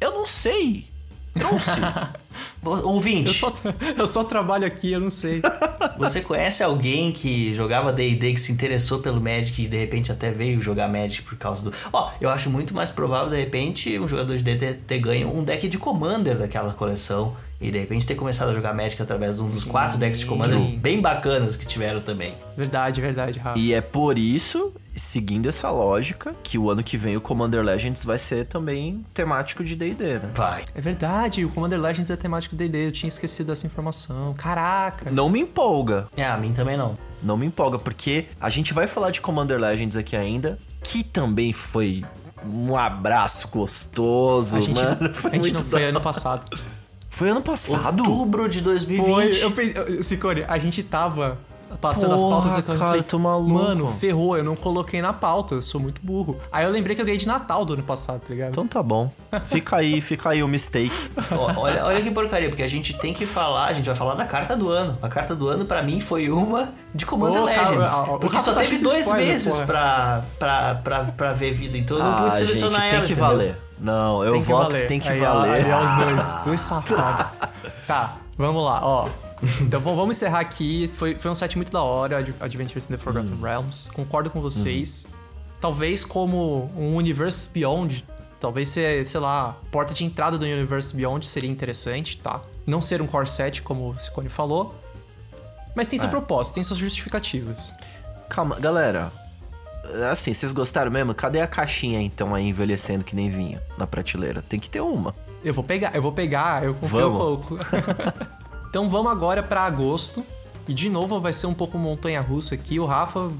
Eu não sei. Trouxe. <laughs> Ouvinte, Eu só, <laughs> eu só trabalho aqui, eu não sei. <laughs> você conhece alguém que jogava D&D que se interessou pelo Magic e de repente até veio jogar Magic por causa do... Ó, eu acho muito mais provável de repente um jogador de D&D ter ganho um deck de Commander daquela coleção e de repente ter começado a jogar Magic através de um dos Sim. quatro decks de Commander bem bacanas que tiveram também. Verdade, verdade, Rafa. E é por isso, seguindo essa lógica, que o ano que vem o Commander Legends vai ser também temático de D&D, né? Vai. É verdade, o Commander Legends é temático D&D, eu tinha esquecido dessa informação. Caraca. Não me empolga. É, a mim também não. Não me empolga, porque a gente vai falar de Commander Legends aqui ainda, que também foi um abraço gostoso, a gente, mano. <laughs> Foi a gente não foi ano passado. Foi ano passado? Outubro de 2020. Foi, eu pensei, Sicone, a gente tava passando Porra, as pautas aqui. eu cara, falei, tô maluco. Mano, ferrou, eu não coloquei na pauta, eu sou muito burro. Aí eu lembrei que eu ganhei de Natal do ano passado, tá ligado? Então tá bom. Fica aí, fica aí o mistake. Olha, olha que porcaria, porque a gente tem que falar, a gente vai falar da carta do ano. A carta do ano, pra mim, foi uma de Commander cara, Legends. o porque só tá teve dois spoiler, meses porra. pra, pra, pra, pra ver vida, então eu não Ah, pude gente, selecionar tem ela. que entendeu? valer. Não, eu Tem que voto valer. que tem que Aí, valer. Aí, ó, os dois, <laughs> dois safados. tá, vamos lá, ó. Então vamos encerrar aqui. Foi, foi um set muito da hora, Ad- Adventures in the Forgotten Hum. Realms. Concordo com vocês. Talvez como um Universe Beyond, talvez ser, sei lá, porta de entrada do Universe Beyond seria interessante, tá? Não ser um core set, como o Ciccone falou. Mas tem seu É. propósito, tem suas justificativas. Calma, galera. Assim, vocês gostaram mesmo? Cadê a caixinha então aí envelhecendo que nem vinha na prateleira? Tem que ter uma. Eu vou pegar, eu vou pegar, eu confio um Vamos. pouco. <laughs> então vamos agora pra agosto. E de novo vai ser um pouco montanha-russa aqui. O Rafa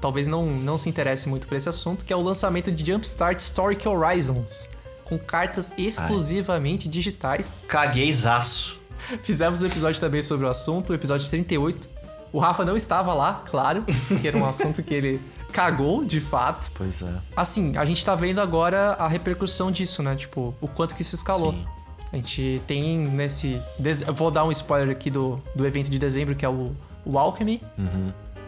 talvez não, não se interesse muito por esse assunto, que é o lançamento de Jumpstart Historic Horizons. Com cartas exclusivamente digitais. Caguei zaço. Fizemos um episódio também sobre o assunto, o episódio 38. O Rafa não estava lá, claro, que era um assunto que ele cagou, de fato. Pois é. Assim, a gente tá vendo agora a repercussão disso, né? Tipo, o quanto que se escalou. Sim. A gente tem nesse. vou dar um spoiler aqui do, do evento de dezembro, que é o, o Alchemy.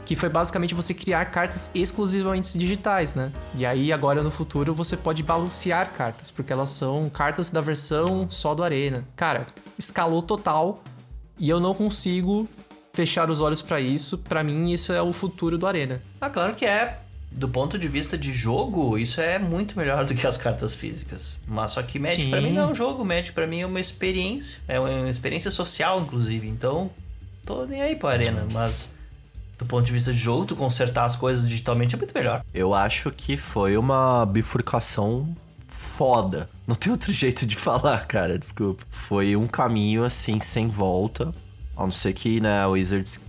Que foi basicamente você criar cartas exclusivamente digitais, né? E aí, agora no futuro, você pode balancear cartas, porque elas são cartas da versão só do Arena. Cara, escalou total e eu não consigo fechar os olhos pra isso. Pra mim, isso é o futuro do Arena. Ah, claro que é. Do ponto de vista de jogo, isso é muito melhor do que as cartas físicas. Mas só que Magic pra mim não é um jogo, Magic pra mim é uma experiência. É uma experiência social, inclusive. Então, tô nem aí pra arena. Mas do ponto de vista de jogo, tu consertar as coisas digitalmente é muito melhor. Eu acho que foi uma bifurcação foda. Não tem outro <laughs> jeito de falar, cara, desculpa. Foi um caminho assim, sem volta. A não ser que, né, a Wizards,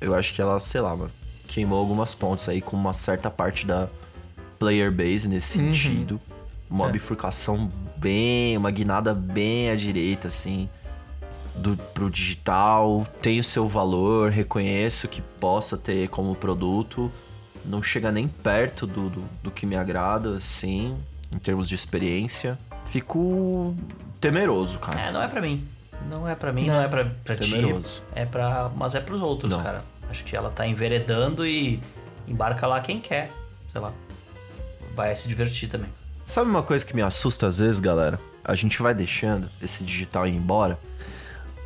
eu acho que ela, sei lá, mano, queimou algumas pontes aí com uma certa parte da player base nesse sentido. Uma É. bifurcação bem, uma guinada bem à direita, assim. Do, pro digital, tem o seu valor, reconheço que possa ter como produto, não chega nem perto do, do, do que me agrada, assim, em termos de experiência. Fico temeroso, cara. É, não é pra mim. Não é pra mim, não, é pra, pra ti. Temeroso. É pra. Mas é pros outros, Não. cara. Acho que ela tá enveredando e embarca lá quem quer. Sei lá. Vai se divertir também. Sabe uma coisa que me assusta às vezes, galera? A gente vai deixando esse digital ir embora.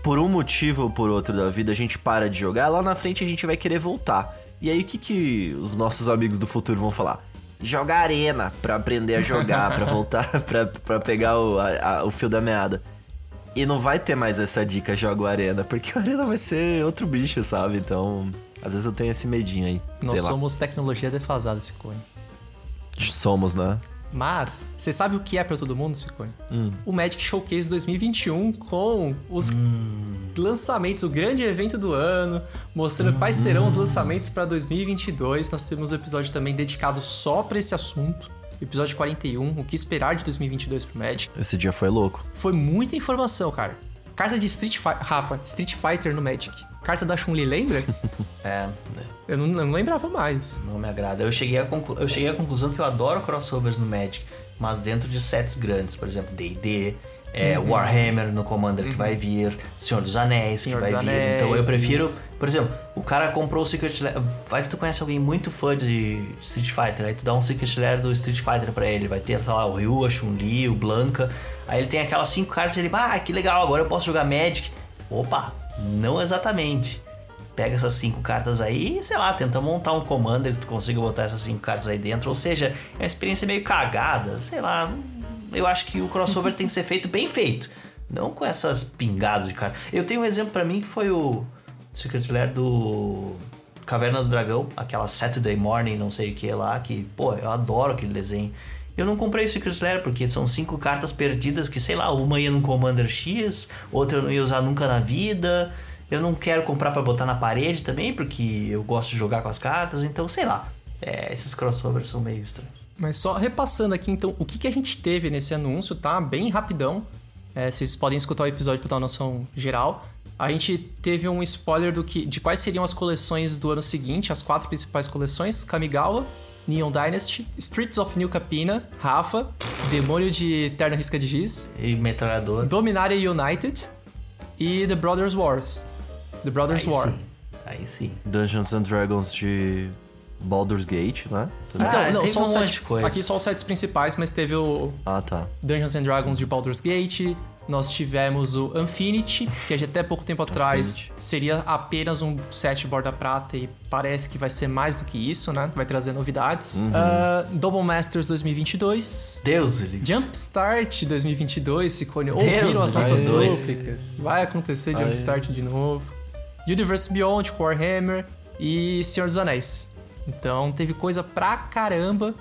Por um motivo ou por outro da vida, a gente para de jogar. Lá na frente a gente vai querer voltar. E aí, o que, que os nossos amigos do futuro vão falar? Jogar arena pra aprender a jogar, pra <laughs> voltar, pra, pra pegar o, a- a- o fio da meada. E não vai ter mais essa dica, joga o arena, porque o arena vai ser outro bicho, sabe? Então, às vezes eu tenho esse medinho aí. Nós sei lá. somos tecnologia defasada, Cicone. Somos, né? Mas, você sabe o que é pra todo mundo, Cicone? Hum. O Magic Showcase 2021 com os lançamentos, o grande evento do ano, mostrando quais serão os lançamentos pra 2022. Nós temos um episódio também dedicado só pra esse assunto. Episódio 41, o que esperar de 2022 pro Magic. Esse dia foi louco. Foi muita informação, cara. Carta de Street Fighter. Rafa, Street Fighter no Magic. Carta da Chun-Li, lembra? <laughs> É, eu, não, eu não lembrava mais. não me agrada. Eu cheguei, à conclu- eu cheguei à conclusão que eu adoro crossovers no Magic, mas dentro de sets grandes, por exemplo, D&D, é, Uhum. Warhammer no Commander que vai vir, Senhor dos Anéis Senhor que vai vir. Anéis, então eu prefiro, isso. por exemplo, o cara comprou o Secret Lair, vai que tu conhece alguém muito fã de Street Fighter, aí tu dá um Secret Lair do Street Fighter pra ele, vai ter, sei lá, o Ryu, a Chun-Li, o Blanca, aí ele tem aquelas cinco cartas e ele, ah, que legal, agora eu posso jogar Magic. Opa, não exatamente. Pega essas cinco cartas aí e, sei lá, tenta montar um commander que tu consiga botar essas cinco cartas aí dentro. Ou seja, é uma experiência meio cagada, sei lá. Eu acho que o crossover tem que ser feito bem feito. Não com essas pingadas de cartas. Eu tenho um exemplo pra mim que foi o Secret Lair do Caverna do Dragão, aquela Saturday Morning, não sei o que lá, que, pô, eu adoro aquele desenho. Eu não comprei o Secret Lair porque são cinco cartas perdidas que, sei lá, uma ia num Commander X, outra eu não ia usar nunca na vida. Eu não quero comprar para botar na parede também, porque eu gosto de jogar com as cartas, então sei lá. É, esses crossovers são meio estranhos. Mas só repassando aqui, então, o que, que a gente teve nesse anúncio, tá? Bem rapidão. É, vocês podem escutar o episódio para dar uma noção geral. A gente teve um spoiler do que, de quais seriam as coleções do ano seguinte, as quatro principais coleções: Kamigawa, Neon Dynasty, Streets of New Capina, Rafa, Demônio de Eterna Risca de Giz, e Metralhador, Dominaria United e The Brothers Wars. The Brothers Aí War. sim. Aí sim. Dungeons and Dragons de Baldur's Gate, né? Então, Ah, não, são um coisa. aqui só os sets principais, mas teve o Ah, tá. Dungeons and Dragons de Baldur's Gate, nós tivemos o Infinity, que até pouco tempo atrás seria apenas um set borda prata e parece que vai ser mais do que isso, né? Vai trazer novidades. Uhum. Ah, Double Masters 2022. Deus, ele. Jumpstart 2022, Cicone. Deus, Ouviram as nossas súplicas? Vai acontecer. Jumpstart de novo. Universe Beyond, Warhammer e Senhor dos Anéis. Então teve coisa pra caramba.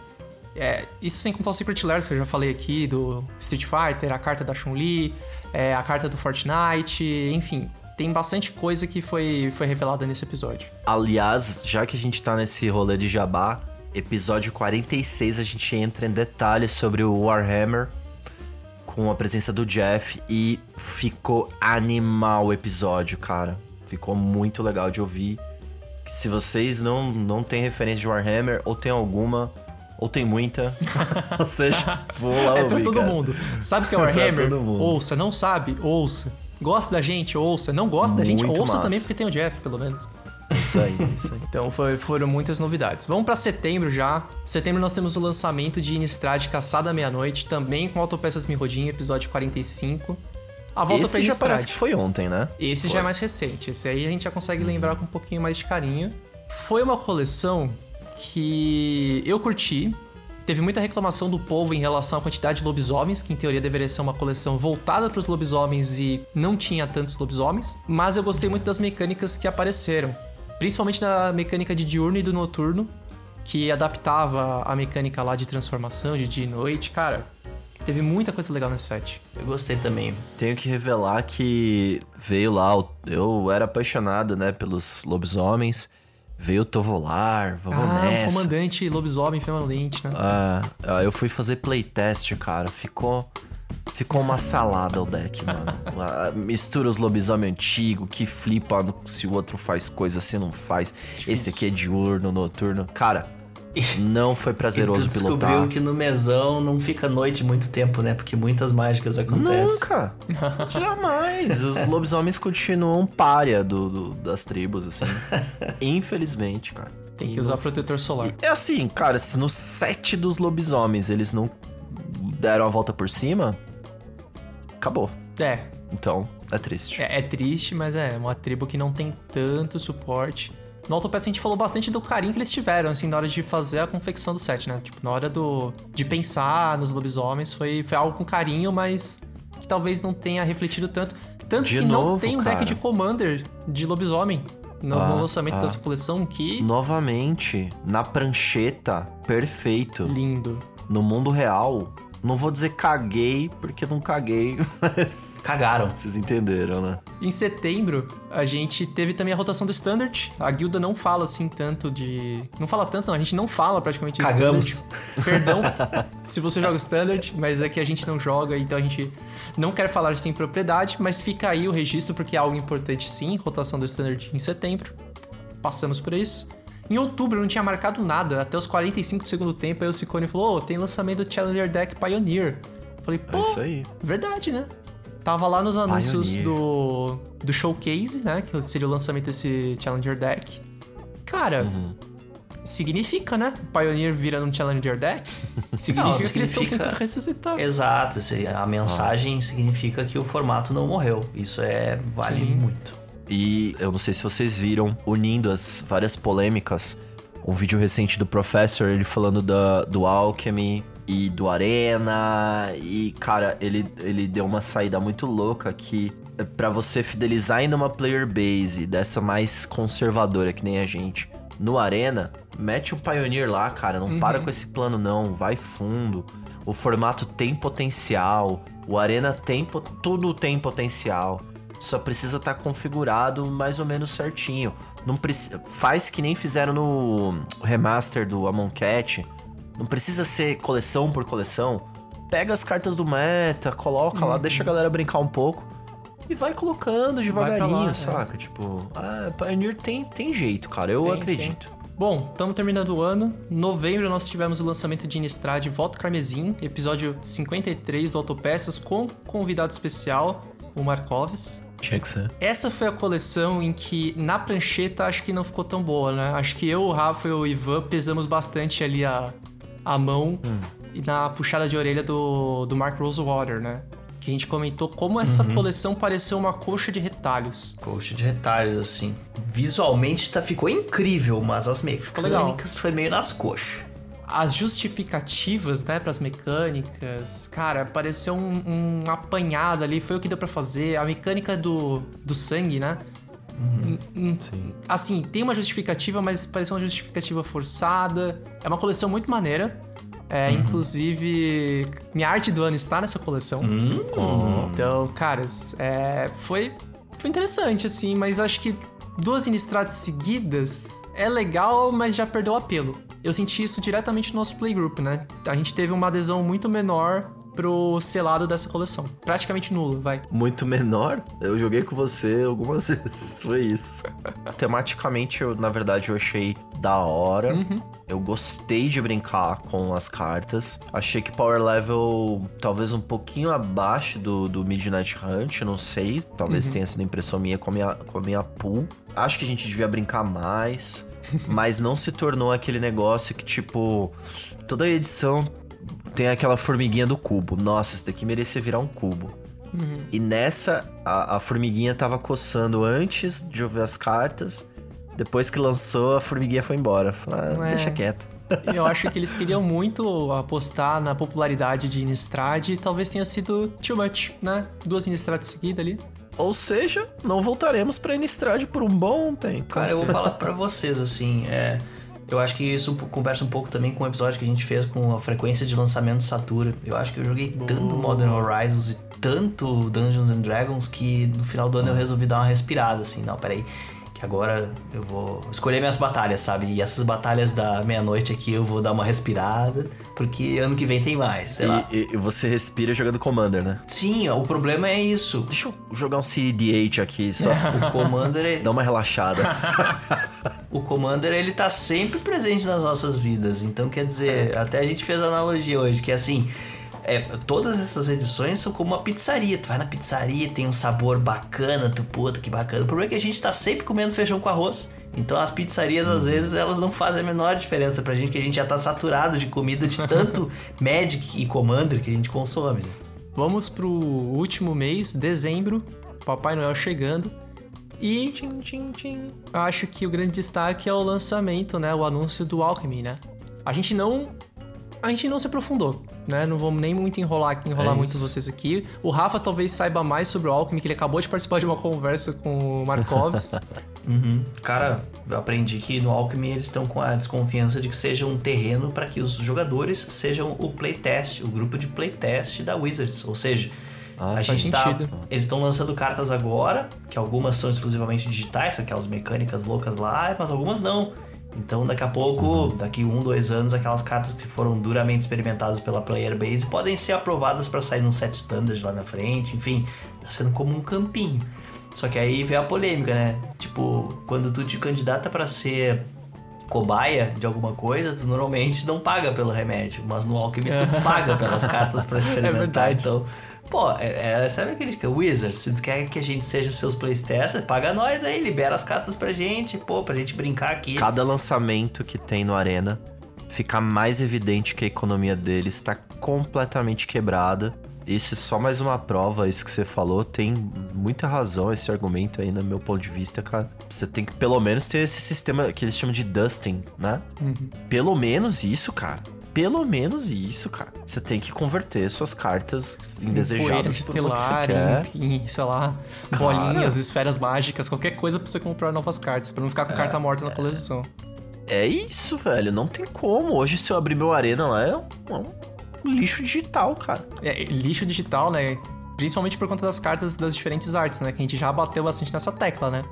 É, isso sem contar o Secret Lair, que eu já falei aqui, do Street Fighter, a carta da Chun-Li, é, a carta do Fortnite, enfim. Tem bastante coisa que foi, foi revelada nesse episódio. Aliás, já que a gente tá nesse rolê de jabá, episódio 46 a gente entra em detalhes sobre o Warhammer com a presença do Jeff e ficou animal o episódio, cara. Ficou muito legal de ouvir. Se vocês não, não têm referência de Warhammer, ou tem alguma, ou tem muita, <laughs> ou seja, vou lá é ouvir, pra todo cara. mundo. Sabe o que é Warhammer? <laughs> mundo. Ouça, não sabe? Ouça. Gosta da gente? Ouça. Não gosta da gente? Muito Ouça massa. também, porque tem o Jeff, pelo menos. Isso aí, isso aí. <laughs> Então foi- foram muitas novidades. Vamos pra setembro já. Setembro nós temos o lançamento de Innistrad Caçada à Meia-Noite, também com Autopeças Mirrodin, episódio 45. A volta Esse já parece que foi ontem, né? Esse já é mais recente. Esse aí a gente já consegue lembrar com um pouquinho mais de carinho. Foi uma coleção que eu curti. Teve muita reclamação do povo em relação à quantidade de lobisomens, que em teoria deveria ser uma coleção voltada para os lobisomens e não tinha tantos lobisomens. Mas eu gostei muito das mecânicas que apareceram. Principalmente da mecânica de diurno e do noturno, que adaptava a mecânica lá de transformação de dia e noite. Cara, teve muita coisa legal nesse set. Eu gostei também. Tenho que revelar que veio lá, o- eu era apaixonado, né, pelos lobisomens. Veio o Tovolar, vamos ah, o nessa. comandante lobisomem permanente, né? Ah, ah, eu fui fazer playtest, cara. Ficou. Ficou uma salada o deck, mano. <laughs> Ah, Mistura os lobisomem antigo, que flipa no- se o outro faz coisa, se não faz. Esse aqui é diurno, noturno. Cara, não foi E prazeroso tu descobriu pilotar. que no mesão não fica noite muito tempo, né? Porque muitas mágicas acontecem. Nunca! <laughs> Jamais! Os lobisomens continuam párea do, do- das tribos, assim. <laughs> Infelizmente, cara. Tem que E usar protetor solar. É assim, cara, se no set dos lobisomens eles não deram a volta por cima, acabou. É, Então, é triste. é, é triste, mas é uma tribo que não tem tanto suporte. No Autopass a gente falou bastante do carinho que eles tiveram, assim, na hora de fazer a confecção do set, né? Tipo, na hora do, de pensar nos lobisomens, foi, foi algo com carinho, mas que talvez não tenha refletido tanto. Tanto De que não novo, tem um deck cara. de Commander de lobisomem no, Ah, no lançamento ah. dessa coleção, que Novamente, na prancheta, perfeito. lindo. No mundo real, não vou dizer caguei, porque não caguei, <laughs> mas Cagaram. vocês entenderam, né? Em setembro, a gente teve também a rotação do Standard. A guilda não fala assim tanto de. Não fala tanto, não. A gente não fala praticamente de Cagamos. Standard. Perdão <laughs> se você joga Standard, mas é que a gente não joga, então a gente não quer falar sem propriedade, mas fica aí o registro porque é algo importante sim. Rotação do Standard em setembro. Passamos por isso. Em outubro não tinha marcado nada, até os 45 do segundo tempo, aí o Ciccone falou: Ô, tem lançamento do Challenger Deck Pioneer. Falei, pô, É isso aí. Verdade, né? Tava lá nos anúncios Pioneer. do, do Showcase, né? Que seria o lançamento desse Challenger Deck. Cara, Uhum. significa, né? Pioneer vira num Challenger Deck. <laughs> Significa Não, que eles estão significa- tentando ressuscitar. Exato, a mensagem significa que o formato não morreu. Isso é vale Sim. muito. E eu não sei se vocês viram, unindo as várias polêmicas, um vídeo recente do Professor, ele falando da, do Alchemy e do Arena. E, cara, ele, ele deu uma saída muito louca que é pra você fidelizar ainda uma player base dessa mais conservadora que nem a gente. No Arena, mete o Pioneer lá, cara. Não para com esse plano, não. Vai fundo. O formato tem potencial. O Arena tem. Tudo tem potencial. Só precisa estar tá configurado mais ou menos certinho. Não precisa, faz que nem fizeram no remaster do Amon Cat. Não precisa ser coleção por coleção. Pega as cartas do meta, coloca uhum. lá, deixa a galera brincar um pouco e vai colocando devagarinho, lá, é. saca? É. Tipo, ah, Pioneer tem, tem jeito, cara. Eu tem, acredito. Tem. Bom, estamos terminando o ano. Em novembro nós tivemos o lançamento de Innistrad Voto Carmesim, episódio 53 do Autopeças com convidado especial, o Markovs. Tinha que ser. Essa foi a coleção em que na prancheta acho que não ficou tão boa, né? Acho que eu, o Rafa e o Ivan pesamos bastante ali a, a mão hum. e na puxada de orelha do, do Mark Rosewater, né? que a gente comentou como essa uhum. coleção pareceu uma coxa de retalhos. Coxa de retalhos, assim. Visualmente tá, ficou incrível, mas as mecânicas foi meio nas coxas. As justificativas, né, pras mecânicas, cara, pareceu um, um apanhado ali, foi o que deu para fazer. A mecânica do, do sangue, né? Uhum. Sim. Assim, tem uma justificativa, mas pareceu uma justificativa forçada. É uma coleção muito maneira. É, uhum. Inclusive, minha arte do ano está nessa coleção. Uhum. Então, caras, é, foi, foi interessante, assim, mas acho que duas inistradas seguidas é legal, mas já perdeu o apelo. Eu senti isso diretamente no nosso playgroup, né? A gente teve uma adesão muito menor pro selado dessa coleção. Praticamente nulo, vai. Muito menor? Eu joguei com você algumas <laughs> vezes. Foi isso. Tematicamente, eu, na verdade, eu achei da hora. Uhum. Eu gostei de brincar com as cartas. Achei que power level talvez um pouquinho abaixo do, do Midnight Hunt, não sei. Talvez uhum. tenha sido impressão minha com a minha, com a minha pool. Acho que a gente devia brincar mais. Mas não se tornou aquele negócio que, tipo, toda edição tem aquela formiguinha do cubo. Nossa, isso daqui merecia virar um cubo. Uhum. E nessa, a, a, formiguinha tava coçando antes de eu ver as cartas. Depois que lançou, a formiguinha foi embora. Ah, é. Deixa quieto. <laughs> Eu acho que eles queriam muito apostar na popularidade de Innistrad e talvez tenha sido too much, né? Duas Innistrad seguidas ali. Ou seja, não voltaremos pra Innistrad por um bom tempo. Cara, eu vou falar para vocês, assim, é... Eu acho que isso conversa um pouco também com o episódio que a gente fez com a frequência de lançamento Satura. Eu acho que eu joguei tanto Modern Horizons e tanto Dungeons and Dragons que no final do ano eu resolvi dar uma respirada, assim, não, peraí. Agora eu vou escolher minhas batalhas, sabe? E essas batalhas da meia-noite aqui eu vou dar uma respirada, porque ano que vem tem mais, sei e, lá. E você respira jogando Commander, né? Sim, o problema é isso. Deixa eu jogar um CD8 aqui só. <laughs> o Commander é... Dá uma relaxada. <laughs> o Commander, ele tá sempre presente nas nossas vidas. Então, quer dizer, até a gente fez a analogia hoje, que é assim é, todas essas edições são como uma pizzaria. Tu vai na pizzaria, tem um sabor bacana, tu puta que bacana. O problema é que a gente tá sempre comendo feijão com arroz. Então as pizzarias, às uhum. vezes, elas não fazem a menor diferença pra gente, que a gente já tá saturado de comida de tanto <laughs> Magic e Commander que a gente consome. Vamos pro último mês, dezembro, Papai Noel chegando. E tchim, tchim, tchim, acho que o grande destaque é o lançamento, né? O anúncio do Alchemy, né? A gente não. A gente não se aprofundou né? Não vamos nem muito enrolar, enrolar é muito vocês aqui. O Rafa talvez saiba mais sobre o Alckmin, que ele acabou de participar de uma conversa com o Markovs. <laughs> uhum. Cara, eu aprendi que no Alckmin eles estão com a desconfiança de que seja um terreno para que os jogadores sejam o playtest, o grupo de playtest da Wizards. Ou seja, ah, a gente tá, sentido. eles estão lançando cartas agora, que algumas são exclusivamente digitais, aquelas mecânicas loucas lá, mas algumas não. Então, daqui a pouco, daqui um, dois anos, aquelas cartas que foram duramente experimentadas pela player base podem ser aprovadas para sair num set standard lá na frente. Enfim, tá sendo como um campinho. Só que aí vem a polêmica, né? Tipo, quando tu te candidata para ser cobaia de alguma coisa, tu normalmente não paga pelo remédio, mas no Alchemy tu <laughs> paga pelas cartas para experimentar. É. Então, Pô, é, é, sabe a crítica? Wizards, se tu quer que a gente seja seus playstesters, paga nós aí, libera as cartas pra gente, pô, pra gente brincar aqui. Cada lançamento que tem no Arena fica mais evidente que a economia deles está completamente quebrada. Isso é só mais uma prova, isso que você falou. Tem muita razão esse argumento aí, no meu ponto de vista, cara. Você tem que pelo menos ter esse sistema que eles chamam de dusting, né? Uhum. Pelo menos isso, cara pelo menos isso, cara. Você tem que converter suas cartas indesejáveis estelar, em, em, sei lá, cara. bolinhas, esferas mágicas, qualquer coisa pra você comprar novas cartas, pra não ficar com é, carta morta na coleção. É isso, velho. Não tem como. Hoje, se eu abrir meu arena lá, é um, é um lixo digital, cara. É, lixo digital, né? Principalmente por conta das cartas das diferentes artes, né? Que a gente já bateu bastante nessa tecla, né?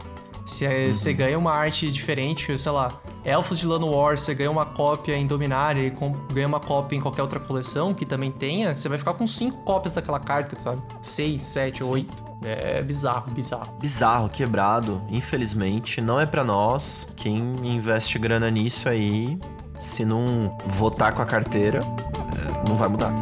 Se é, uhum. você ganha uma arte diferente, sei lá, Elfos de War, você ganha uma cópia em Dominar e ganha uma cópia em qualquer outra coleção que também tenha, você vai ficar com cinco cópias daquela carta, sabe? Seis, sete, oito. É bizarro, bizarro. Bizarro, quebrado. Infelizmente, não é para nós. Quem investe grana nisso aí, se não votar com a carteira, é, não vai mudar.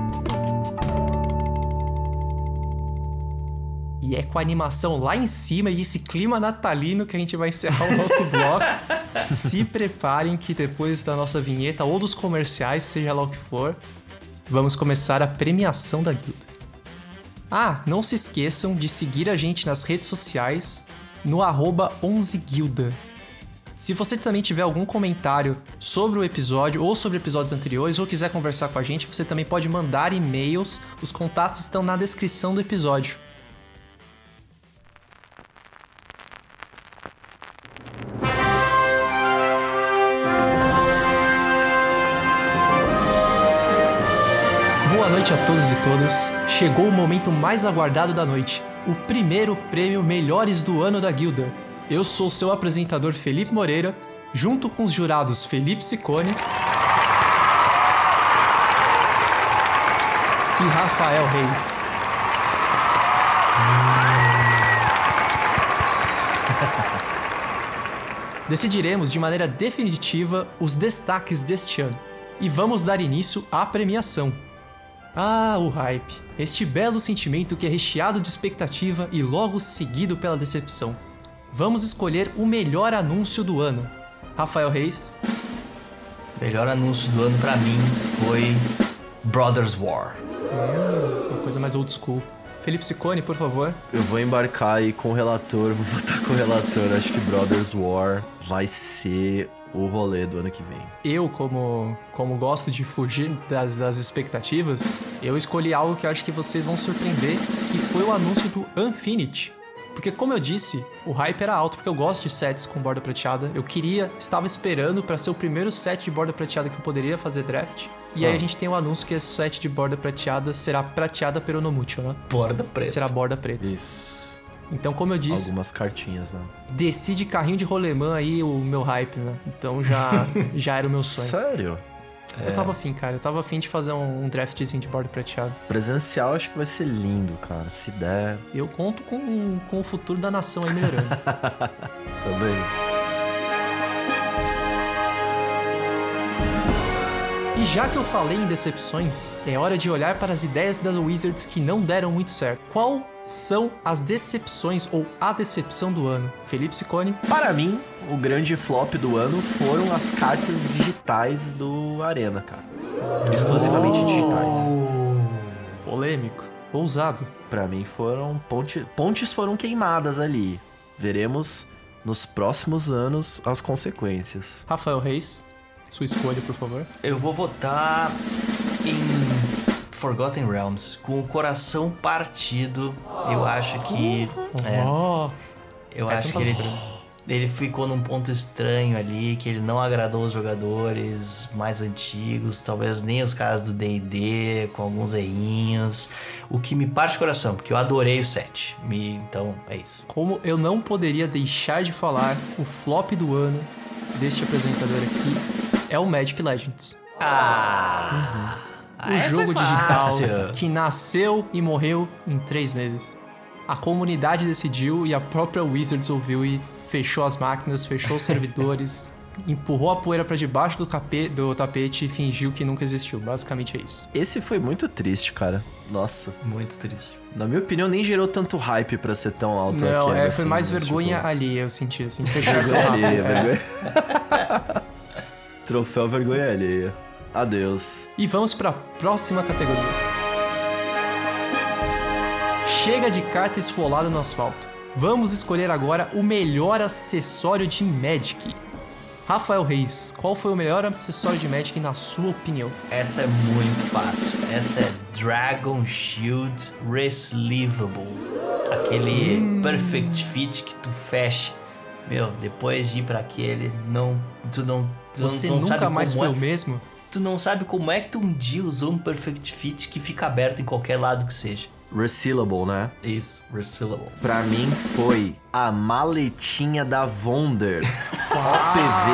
E é com a animação lá em cima e esse clima natalino que a gente vai encerrar o nosso bloco. <laughs> Se preparem que depois da nossa vinheta ou dos comerciais, seja lá o que for, vamos começar a premiação da guilda. Ah, não se esqueçam de seguir a gente nas redes sociais no arroba 11guilda. Se você também tiver algum comentário sobre o episódio ou sobre episódios anteriores ou quiser conversar com a gente, você também pode mandar e-mails. Os contatos estão na descrição do episódio. Noite a todos e todas. Chegou o momento mais aguardado da noite, o primeiro prêmio Melhores do Ano da Guilda. Eu sou seu apresentador Felipe Moreira, junto com os jurados Felipe Sicone e Rafael Reis. <laughs> Decidiremos de maneira definitiva os destaques deste ano e vamos dar início à premiação. Ah, o hype. Este belo sentimento que é recheado de expectativa e logo seguido pela decepção. Vamos escolher o melhor anúncio do ano. Rafael Reis. Melhor anúncio do ano para mim foi Brothers War. É, uma coisa mais old school. Felipe Sicone, por favor. Eu vou embarcar aí com o relator, vou votar com o relator. Acho que Brothers War vai ser o rolê do ano que vem. Eu, como, como gosto de fugir das, das expectativas, eu escolhi algo que eu acho que vocês vão surpreender, que foi o anúncio do Infinity. Porque, como eu disse, o hype era alto, porque eu gosto de sets com borda prateada. Eu queria, estava esperando para ser o primeiro set de borda prateada que eu poderia fazer draft. E ah. aí a gente tem o um anúncio que esse set de borda prateada será prateada peronomútil, né? Borda preta. Será borda preta. Isso. Então, como eu disse. Algumas cartinhas, né? Desci de carrinho de rolemã aí o meu hype, né? Então já, <laughs> já era o meu sonho. Sério? Eu é. tava afim, cara. Eu tava afim de fazer um, um draftzinho de bordo prateado. Presencial acho que vai ser lindo, cara. Se der. Eu conto com, com o futuro da nação aí melhorando. <laughs> Também. E já que eu falei em decepções, é hora de olhar para as ideias das Wizards que não deram muito certo. Qual são as decepções ou a decepção do ano? Felipe Sicone? Para mim, o grande flop do ano foram as cartas digitais do Arena, cara. Exclusivamente oh. digitais. Polêmico. Ousado. Para mim foram ponte... pontes foram queimadas ali. Veremos nos próximos anos as consequências. Rafael Reis? Sua escolha, por favor. Eu vou votar em Forgotten Realms. Com o coração partido, eu acho que. É, eu acho que ele, ele ficou num ponto estranho ali, que ele não agradou os jogadores mais antigos, talvez nem os caras do DD, com alguns errinhos. O que me parte o coração, porque eu adorei o set. Me, então, é isso. Como eu não poderia deixar de falar o flop do ano deste apresentador aqui é o Magic Legends. Ah! Uhum. O jogo digital que nasceu e morreu em três meses. A comunidade decidiu e a própria Wizards ouviu e fechou as máquinas, fechou os <laughs> servidores, empurrou a poeira para debaixo do, capê, do tapete e fingiu que nunca existiu. Basicamente é isso. Esse foi muito triste, cara. Nossa. Muito triste. Na minha opinião, nem gerou tanto hype pra ser tão alto. Não, é, foi assim, mais vergonha tipo... alheia, eu senti assim. <laughs> vergonha alheia, vergonha. <laughs> Troféu vergonha alheia. Adeus. E vamos para a próxima categoria. Chega de carta esfolada no asfalto. Vamos escolher agora o melhor acessório de Magic. Rafael Reis, qual foi o melhor acessório de Magic na sua opinião? Essa é muito fácil. Essa é Dragon Shield Resleevable. Aquele hum. perfect fit que tu fecha. Meu, depois de ir para aquele, não, tu não Tu Você não, não nunca mais foi é, o mesmo? Tu não sabe como é que tu um dia usou um Perfect Fit que fica aberto em qualquer lado que seja. Resealable, né? Isso, Resealable. Pra mim foi a maletinha da Wonder. <laughs> OPV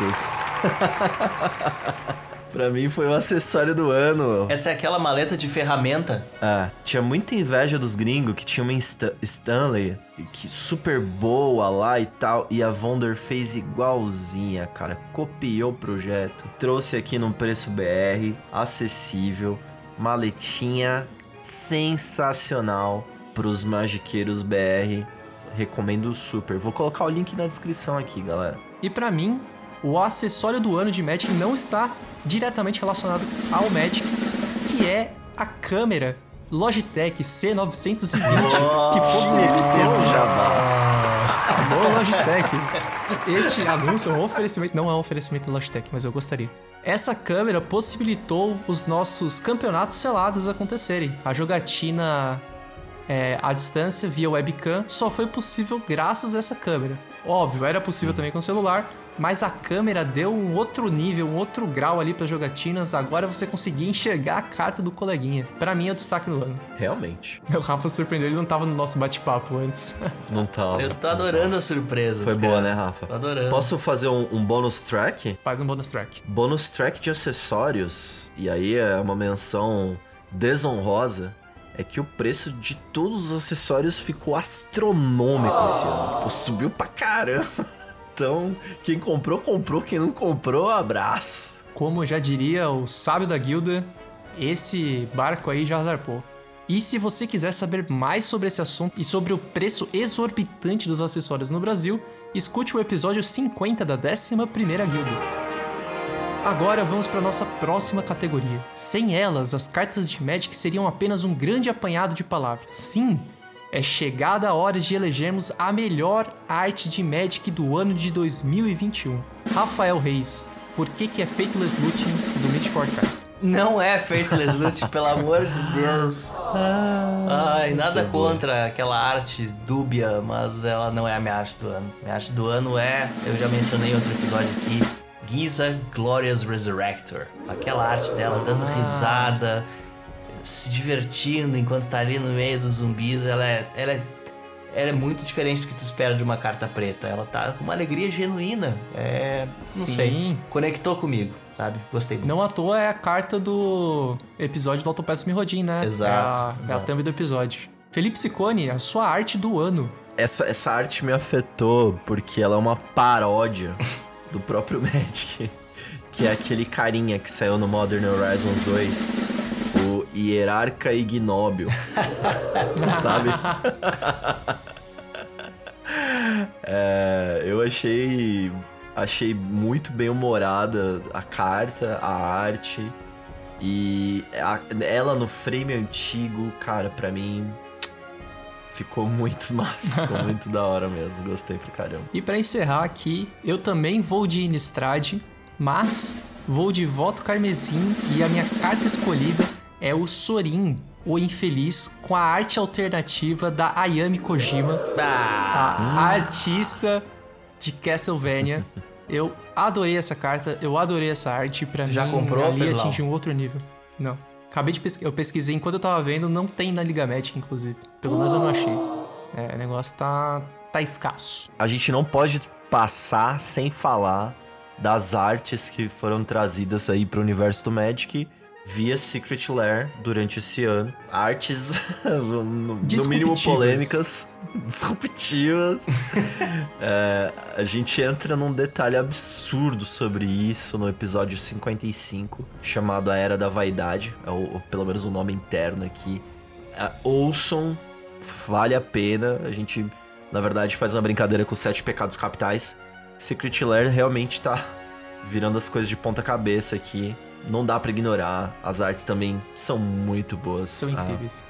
0500. Pra mim foi o acessório do ano. Essa é aquela maleta de ferramenta? É, tinha muita inveja dos gringos que tinha uma St Stanley que super boa lá e tal, e a Wonder fez igualzinha, cara. Copiou o projeto, trouxe aqui num preço BR, acessível, maletinha sensacional pros magiqueiros BR. Recomendo super. Vou colocar o link na descrição aqui, galera. E para mim, o acessório do ano de Magic não está diretamente relacionado ao Magic, que é a câmera Logitech C920, oh, que possibilitou esse jabá. Alô, Logitech. Este anúncio é um oferecimento, não é um oferecimento da Logitech, mas eu gostaria. Essa câmera possibilitou os nossos campeonatos selados acontecerem. A jogatina é, à distância via webcam só foi possível graças a essa câmera. Óbvio, era possível também com celular, mas a câmera deu um outro nível, um outro grau ali para jogatinas. Agora você conseguia enxergar a carta do coleguinha. Para mim é o destaque do ano. Realmente. O Rafa surpreendeu, ele não tava no nosso bate-papo antes. <laughs> Não tava. Eu tô adorando as surpresas. Foi cara. boa, né, Rafa? Tô adorando. Posso fazer um, um bônus track? Faz um bônus track. Bônus track de acessórios. E aí é uma menção desonrosa é que o preço de todos os acessórios ficou astronômico esse ano. Pô, subiu pra caramba. Então, quem comprou, comprou. Quem não comprou, abraço. Como já diria o sábio da guilda, esse barco aí já zarpou. E se você quiser saber mais sobre esse assunto e sobre o preço exorbitante dos acessórios no Brasil, escute o episódio 50 da 11ª Guilda. Agora vamos para nossa próxima categoria. Sem elas, as cartas de Magic seriam apenas um grande apanhado de palavras. Sim, é chegada a hora de elegermos a melhor arte de Magic do ano de 2021. Rafael Reis, por que, que é Faithless Looting do Mythic Archive? Não é Faithless <laughs> Looting, pelo amor de Deus. Ai, nada contra aquela arte dúbia, mas ela não é a minha arte do ano. Minha arte do ano é, eu já mencionei em outro episódio aqui, Giza Glorious Resurrector. Aquela arte dela dando risada, se divertindo enquanto tá ali no meio dos zumbis, ela é, ela é, ela é muito diferente do que tu espera de uma carta preta. Ela tá com uma alegria genuína. É. Não Sim. sei. Conectou comigo, sabe? Gostei muito. Não à toa é a carta do episódio do Autopeça Rodin, né? Exato. É a, exato. É a thumb do episódio. Felipe Sicone, a sua arte do ano. Essa, essa arte me afetou porque ela é uma paródia do próprio <laughs> Magic. Que é aquele carinha que saiu no Modern Horizons 2 hierarca ignóbil. <laughs> sabe? é, eu achei achei muito bem humorada a carta, a arte e a, ela no frame antigo, cara, para mim ficou muito massa, ficou <laughs> muito da hora mesmo, gostei pra caramba. E para encerrar aqui, eu também vou de Innistrad, mas vou de voto carmesim e a minha carta escolhida é o Sorin, o infeliz, com a arte alternativa da Ayami Kojima, ah. a artista de Castlevania. Eu adorei essa carta, eu adorei essa arte. Pra tu mim, já comprou, ali atingiu um outro nível. Não. Acabei de pesquisar, eu pesquisei enquanto eu tava vendo, não tem na Liga Magic, inclusive. Pelo menos eu não achei. É, o negócio tá, tá escasso. A gente não pode passar sem falar das artes que foram trazidas aí pro universo do Magic via Secret Lair durante esse ano. Artes, <laughs> no, mínimo polêmicas, <laughs> disruptivas. <laughs> é, a gente entra num detalhe absurdo sobre isso no episódio 55, chamado A Era da Vaidade, é o, pelo menos o nome interno aqui. É, ouçam, vale a pena. A gente, na verdade, faz uma brincadeira com os sete pecados capitais. Secret Lair realmente tá virando as coisas de ponta cabeça aqui não dá para ignorar. As artes também são muito boas. São ah. incríveis.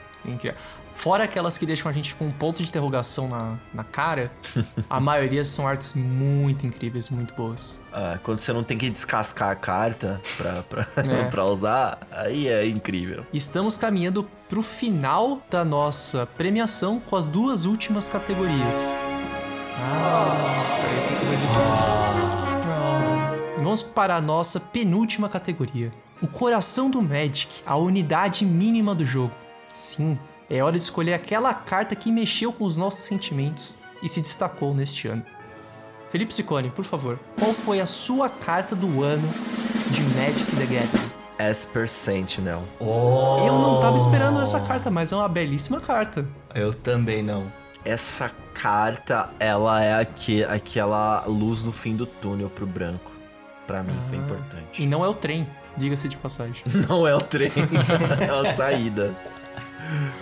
Fora aquelas que deixam a gente com um ponto de interrogação na, na cara, <laughs> a maioria são artes muito incríveis, muito boas. Ah, quando você não tem que descascar a carta pra, pra, <laughs> é. pra usar, aí é incrível. Estamos caminhando pro final da nossa premiação com as duas últimas categorias. Ah, peraí, vamos vamos para a nossa penúltima categoria. O coração do Magic, a unidade mínima do jogo. Sim, é hora de escolher aquela carta que mexeu com os nossos sentimentos e se destacou neste ano. Felipe Sicone, por favor, qual foi a sua carta do ano de Magic the Gathering? Esper Sentinel. Oh. Eu não tava esperando essa carta, mas é uma belíssima carta. Eu também não. Essa carta, ela é aqui, aquela luz no fim do túnel pro branco. Pra mim, ah. foi importante. E não é o trem, diga-se de passagem. <laughs> Não é o trem, é a saída.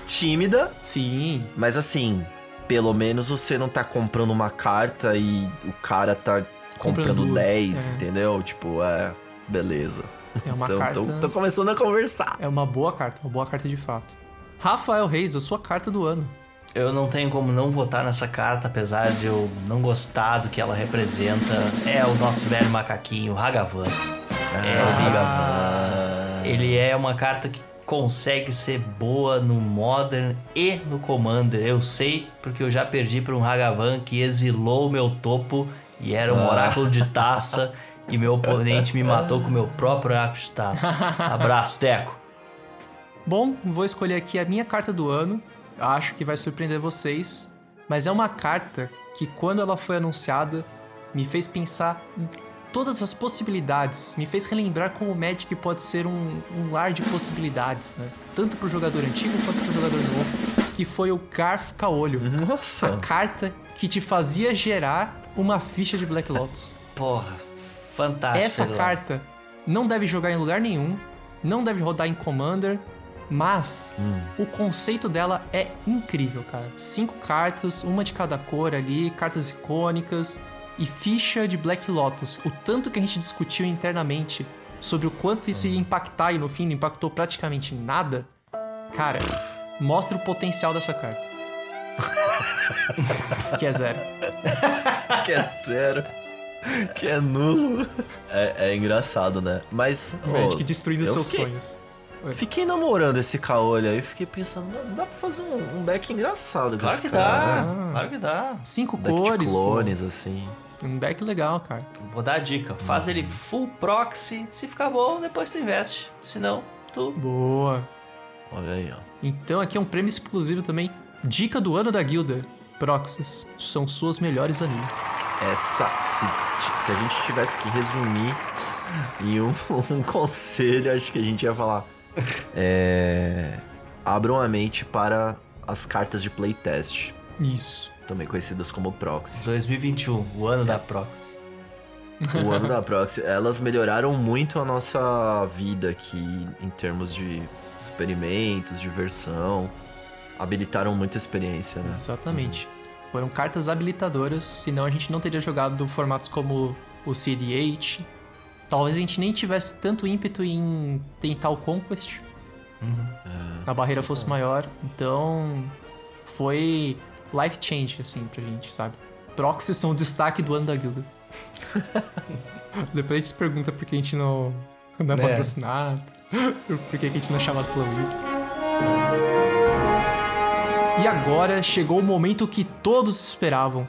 Tímida. Sim. Mas assim, pelo menos você não tá comprando uma carta e o cara tá comprando, comprando 10, é. entendeu? Tipo, é, beleza. É uma então, carta. Tô, tô, começando a conversar. É uma boa carta, uma boa carta de fato. Rafael Reis, a sua carta do ano. Eu não tenho como não votar nessa carta, apesar de eu não gostar do que ela representa. É o nosso velho macaquinho, Hagavan. Ah, é, Hagavan. Ele é uma carta que consegue ser boa no Modern e no Commander. Eu sei porque eu já perdi para um Hagavan que exilou o meu topo e era um ah. oráculo de taça e meu oponente me matou com o meu próprio oráculo de taça. <laughs> Abraço, Teco. Bom, vou escolher aqui a minha carta do ano. Acho que vai surpreender vocês, mas é uma carta que quando ela foi anunciada me fez pensar em todas as possibilidades, me fez relembrar como o Magic pode ser um, um lar de possibilidades, né? Tanto pro jogador antigo quanto pro jogador novo, que foi o Garf Caolho. Nossa! A carta que te fazia gerar uma ficha de Black Lotus. Porra, fantástico. Essa carta não deve jogar em lugar nenhum, não deve rodar em Commander, mas hum. o conceito dela é incrível, cara. Cinco cartas, uma de cada cor ali, cartas icônicas, e ficha de Black Lotus, o tanto que a gente discutiu internamente sobre o quanto isso ia impactar e no fim não impactou praticamente nada, cara, mostra o potencial dessa carta. <laughs> que é zero. que é zero. Que é nulo. É, é engraçado, né? Mas. O Magic destruindo seus fiquei... sonhos. Fiquei namorando esse caolho aí, fiquei pensando, dá pra fazer um, um deck engraçado Claro que cara, dá, claro que dá. Cinco deck cores. De clones, pô. assim. Um deck legal, cara. Vou dar a dica. Faz ele full proxy. Se ficar bom, depois tu investe. Se não, tu. Boa. Olha aí, ó. Então aqui é um prêmio exclusivo também. Dica do ano da guilda. Proxies são suas melhores amigas. Essa, se, se a gente tivesse que resumir em um, <laughs> um conselho, acho que a gente ia falar. <laughs> É, abram a mente para as cartas de playtest. Isso também conhecidas como proxy. 2021, o ano da proxy. O ano da proxy. Elas melhoraram muito a nossa vida aqui em termos de experimentos, diversão. Habilitaram muita experiência, né? Exatamente. Uhum. Foram cartas habilitadoras, senão a gente não teria jogado formatos como o CDH. Talvez a gente nem tivesse tanto ímpeto em tentar o Conquest. Uhum. É. A barreira fosse maior. Então, foi life change, assim, pra gente, sabe? Proxies são o destaque do ano da guilda. <laughs> Depois a gente se pergunta por que a gente não, não é, é. patrocinado, <laughs> por que a gente não é chamado pela Wizards. E agora chegou o momento que todos esperavam.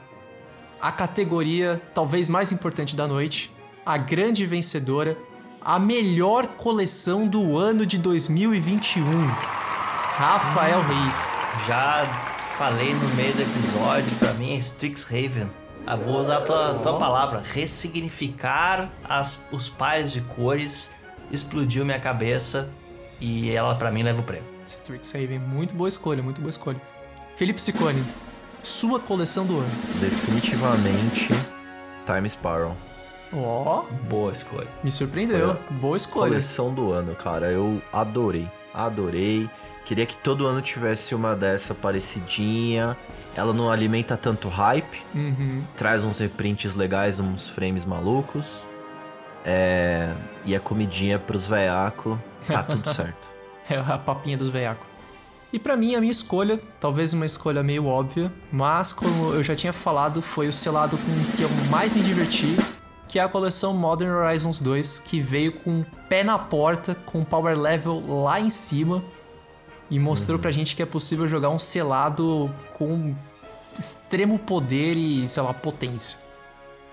A categoria talvez mais importante da noite, a grande vencedora, a melhor coleção do ano de 2021. Rafael Reis. Já falei no meio do episódio, para mim é Strixhaven. Eu vou usar a tua, tua palavra, ressignificar as, os pares de cores, explodiu minha cabeça e ela para mim leva o prêmio. Strixhaven, muito boa escolha, muito boa escolha. Felipe Sicone, sua coleção do ano. Definitivamente Time Sparrow. Ó, oh, boa escolha. Me surpreendeu, boa escolha. Coleção do ano, cara, eu adorei, adorei. Queria que todo ano tivesse uma dessa parecidinha. Ela não alimenta tanto hype. Uhum. Traz uns reprints legais, uns frames malucos. É... E a comidinha pros veiacos. Tá tudo <laughs> certo. é a papinha dos veiacos. E para mim, a minha escolha, talvez uma escolha meio óbvia, mas como eu já tinha falado, foi o selado com que eu mais me diverti, que é a coleção Modern Horizons 2, que veio com o pé na porta, com power level lá em cima e mostrou uhum. pra gente que é possível jogar um selado com extremo poder e, sei lá, potência.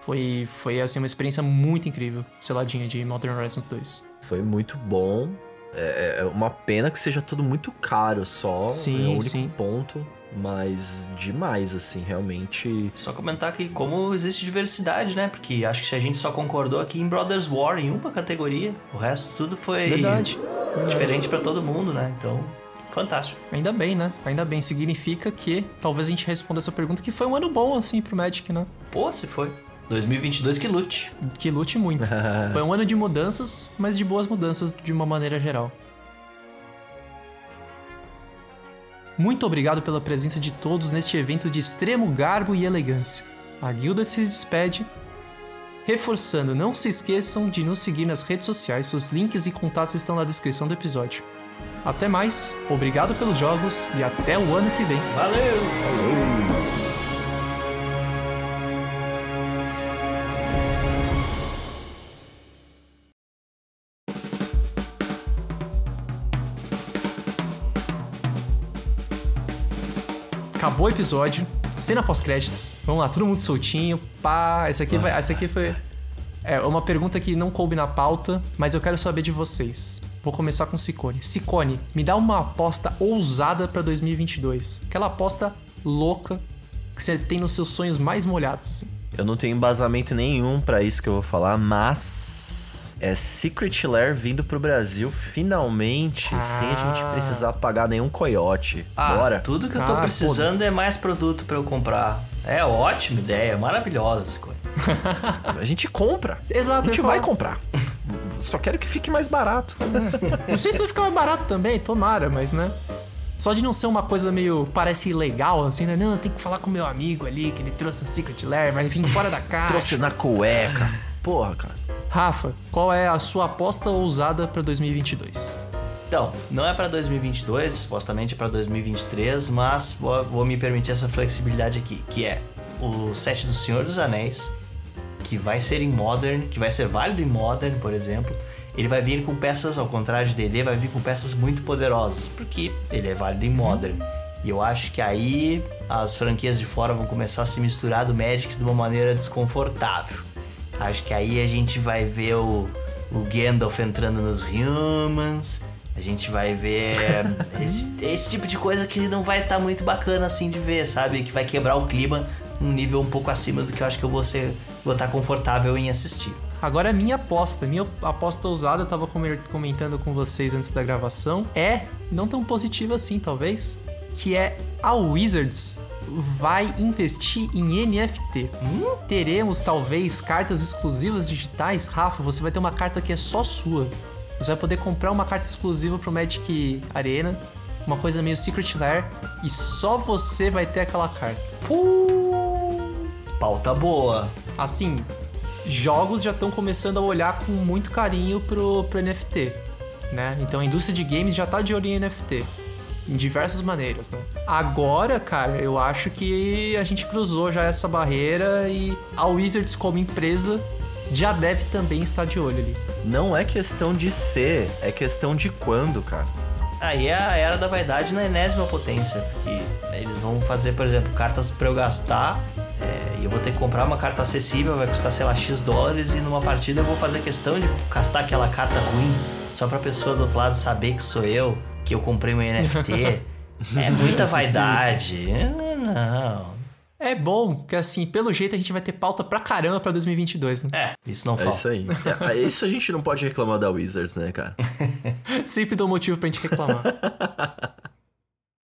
Foi, foi assim, uma experiência muito incrível, seladinha de Modern Horizons 2. Foi muito bom. É, é uma pena que seja tudo muito caro só. Sim, é o único sim. ponto. Mas demais, assim, realmente. Só comentar que como existe diversidade, né? Porque acho que a gente só concordou aqui em Brothers War em uma categoria. O resto tudo foi. Verdade. Diferente para todo mundo, né? Então. Fantástico. Ainda bem, né? Ainda bem. Significa que talvez a gente responda essa pergunta que foi um ano bom, assim, pro Magic, né? Pô, se foi. 2022 que lute. Que lute muito. <laughs> foi um ano de mudanças, mas de boas mudanças de uma maneira geral. Muito obrigado pela presença de todos neste evento de extremo garbo e elegância. A guilda se despede. Reforçando, não se esqueçam de nos seguir nas redes sociais, os links e contatos estão na descrição do episódio. Até mais, obrigado pelos jogos e até o ano que vem. Valeu! Valeu! Acabou o episódio, cena pós-créditos. Vamos lá, todo mundo soltinho. Pá, essa aqui, vai, essa aqui foi. É uma pergunta que não coube na pauta, mas eu quero saber de vocês. Vou começar com Sicone. Sicone, me dá uma aposta ousada para 2022. Aquela aposta louca que você tem nos seus sonhos mais molhados, assim. Eu não tenho embasamento nenhum para isso que eu vou falar, mas é Secret Lair vindo pro Brasil finalmente, ah. sem a gente precisar pagar nenhum coiote. Ah, Bora. Tudo que eu tô ah, precisando pô. é mais produto para eu comprar. É ótima ideia, maravilhosa essa coisa. <laughs> a gente compra. Exato. A gente vai comprar. Só quero que fique mais barato. É. Não sei se vai ficar mais barato também, tomara, mas né? Só de não ser uma coisa meio. parece ilegal, assim, né? Não, tem que falar com meu amigo ali, que ele trouxe um Secret Lair, mas enfim, fora da <laughs> caixa. trouxe na cueca. Porra, cara. Rafa, qual é a sua aposta ousada para 2022? Então, não é para 2022, supostamente é para 2023, mas vou, vou, me permitir essa flexibilidade aqui, que é o set do Senhor dos Anéis, que vai ser em Modern, que vai ser válido em Modern, por exemplo. Ele vai vir com peças, ao contrário de D&D, vai vir com peças muito poderosas, porque ele é válido em Modern. E eu acho que aí as franquias de fora vão começar a se misturar do Magic de uma maneira desconfortável. Acho que aí a gente vai ver o, o Gandalf entrando nos Humans. A gente vai ver <laughs> esse, esse tipo de coisa que não vai estar tá muito bacana assim de ver, sabe? Que vai quebrar o clima num nível um pouco acima do que eu acho que eu vou, ser, vou estar tá confortável em assistir. Agora é minha aposta, minha aposta ousada, eu tava comentando com vocês antes da gravação, é não tão positiva assim, talvez, que é a Wizards vai investir em NFT. Hum? Teremos talvez cartas exclusivas digitais. Rafa, você vai ter uma carta que é só sua. Você vai poder comprar uma carta exclusiva pro Magic Arena, uma coisa meio Secret Lair, e só você vai ter aquela carta. Puh, pauta boa. Assim, jogos já estão começando a olhar com muito carinho pro, pro NFT, né? Então a indústria de games já tá de olho em NFT em diversas maneiras, né? Agora, cara, eu acho que a gente cruzou já essa barreira e a Wizards como empresa já deve também estar de olho ali. Não é questão de ser, é questão de quando, cara. Aí é a era da vaidade na enésima potência, porque eles vão fazer, por exemplo, cartas para eu gastar é, e eu vou ter que comprar uma carta acessível, vai custar, sei lá, X dólares, e numa partida eu vou fazer questão de gastar aquela carta ruim só pra pessoa do outro lado saber que sou eu que eu comprei um NFT. <laughs> é muita vaidade. Não. É bom, porque assim, pelo jeito a gente vai ter pauta pra caramba pra 2022, né? É, isso não é falta. É isso aí. <laughs> É, isso a gente não pode reclamar da Wizards, né, cara? Sempre dou motivo pra gente reclamar. <laughs>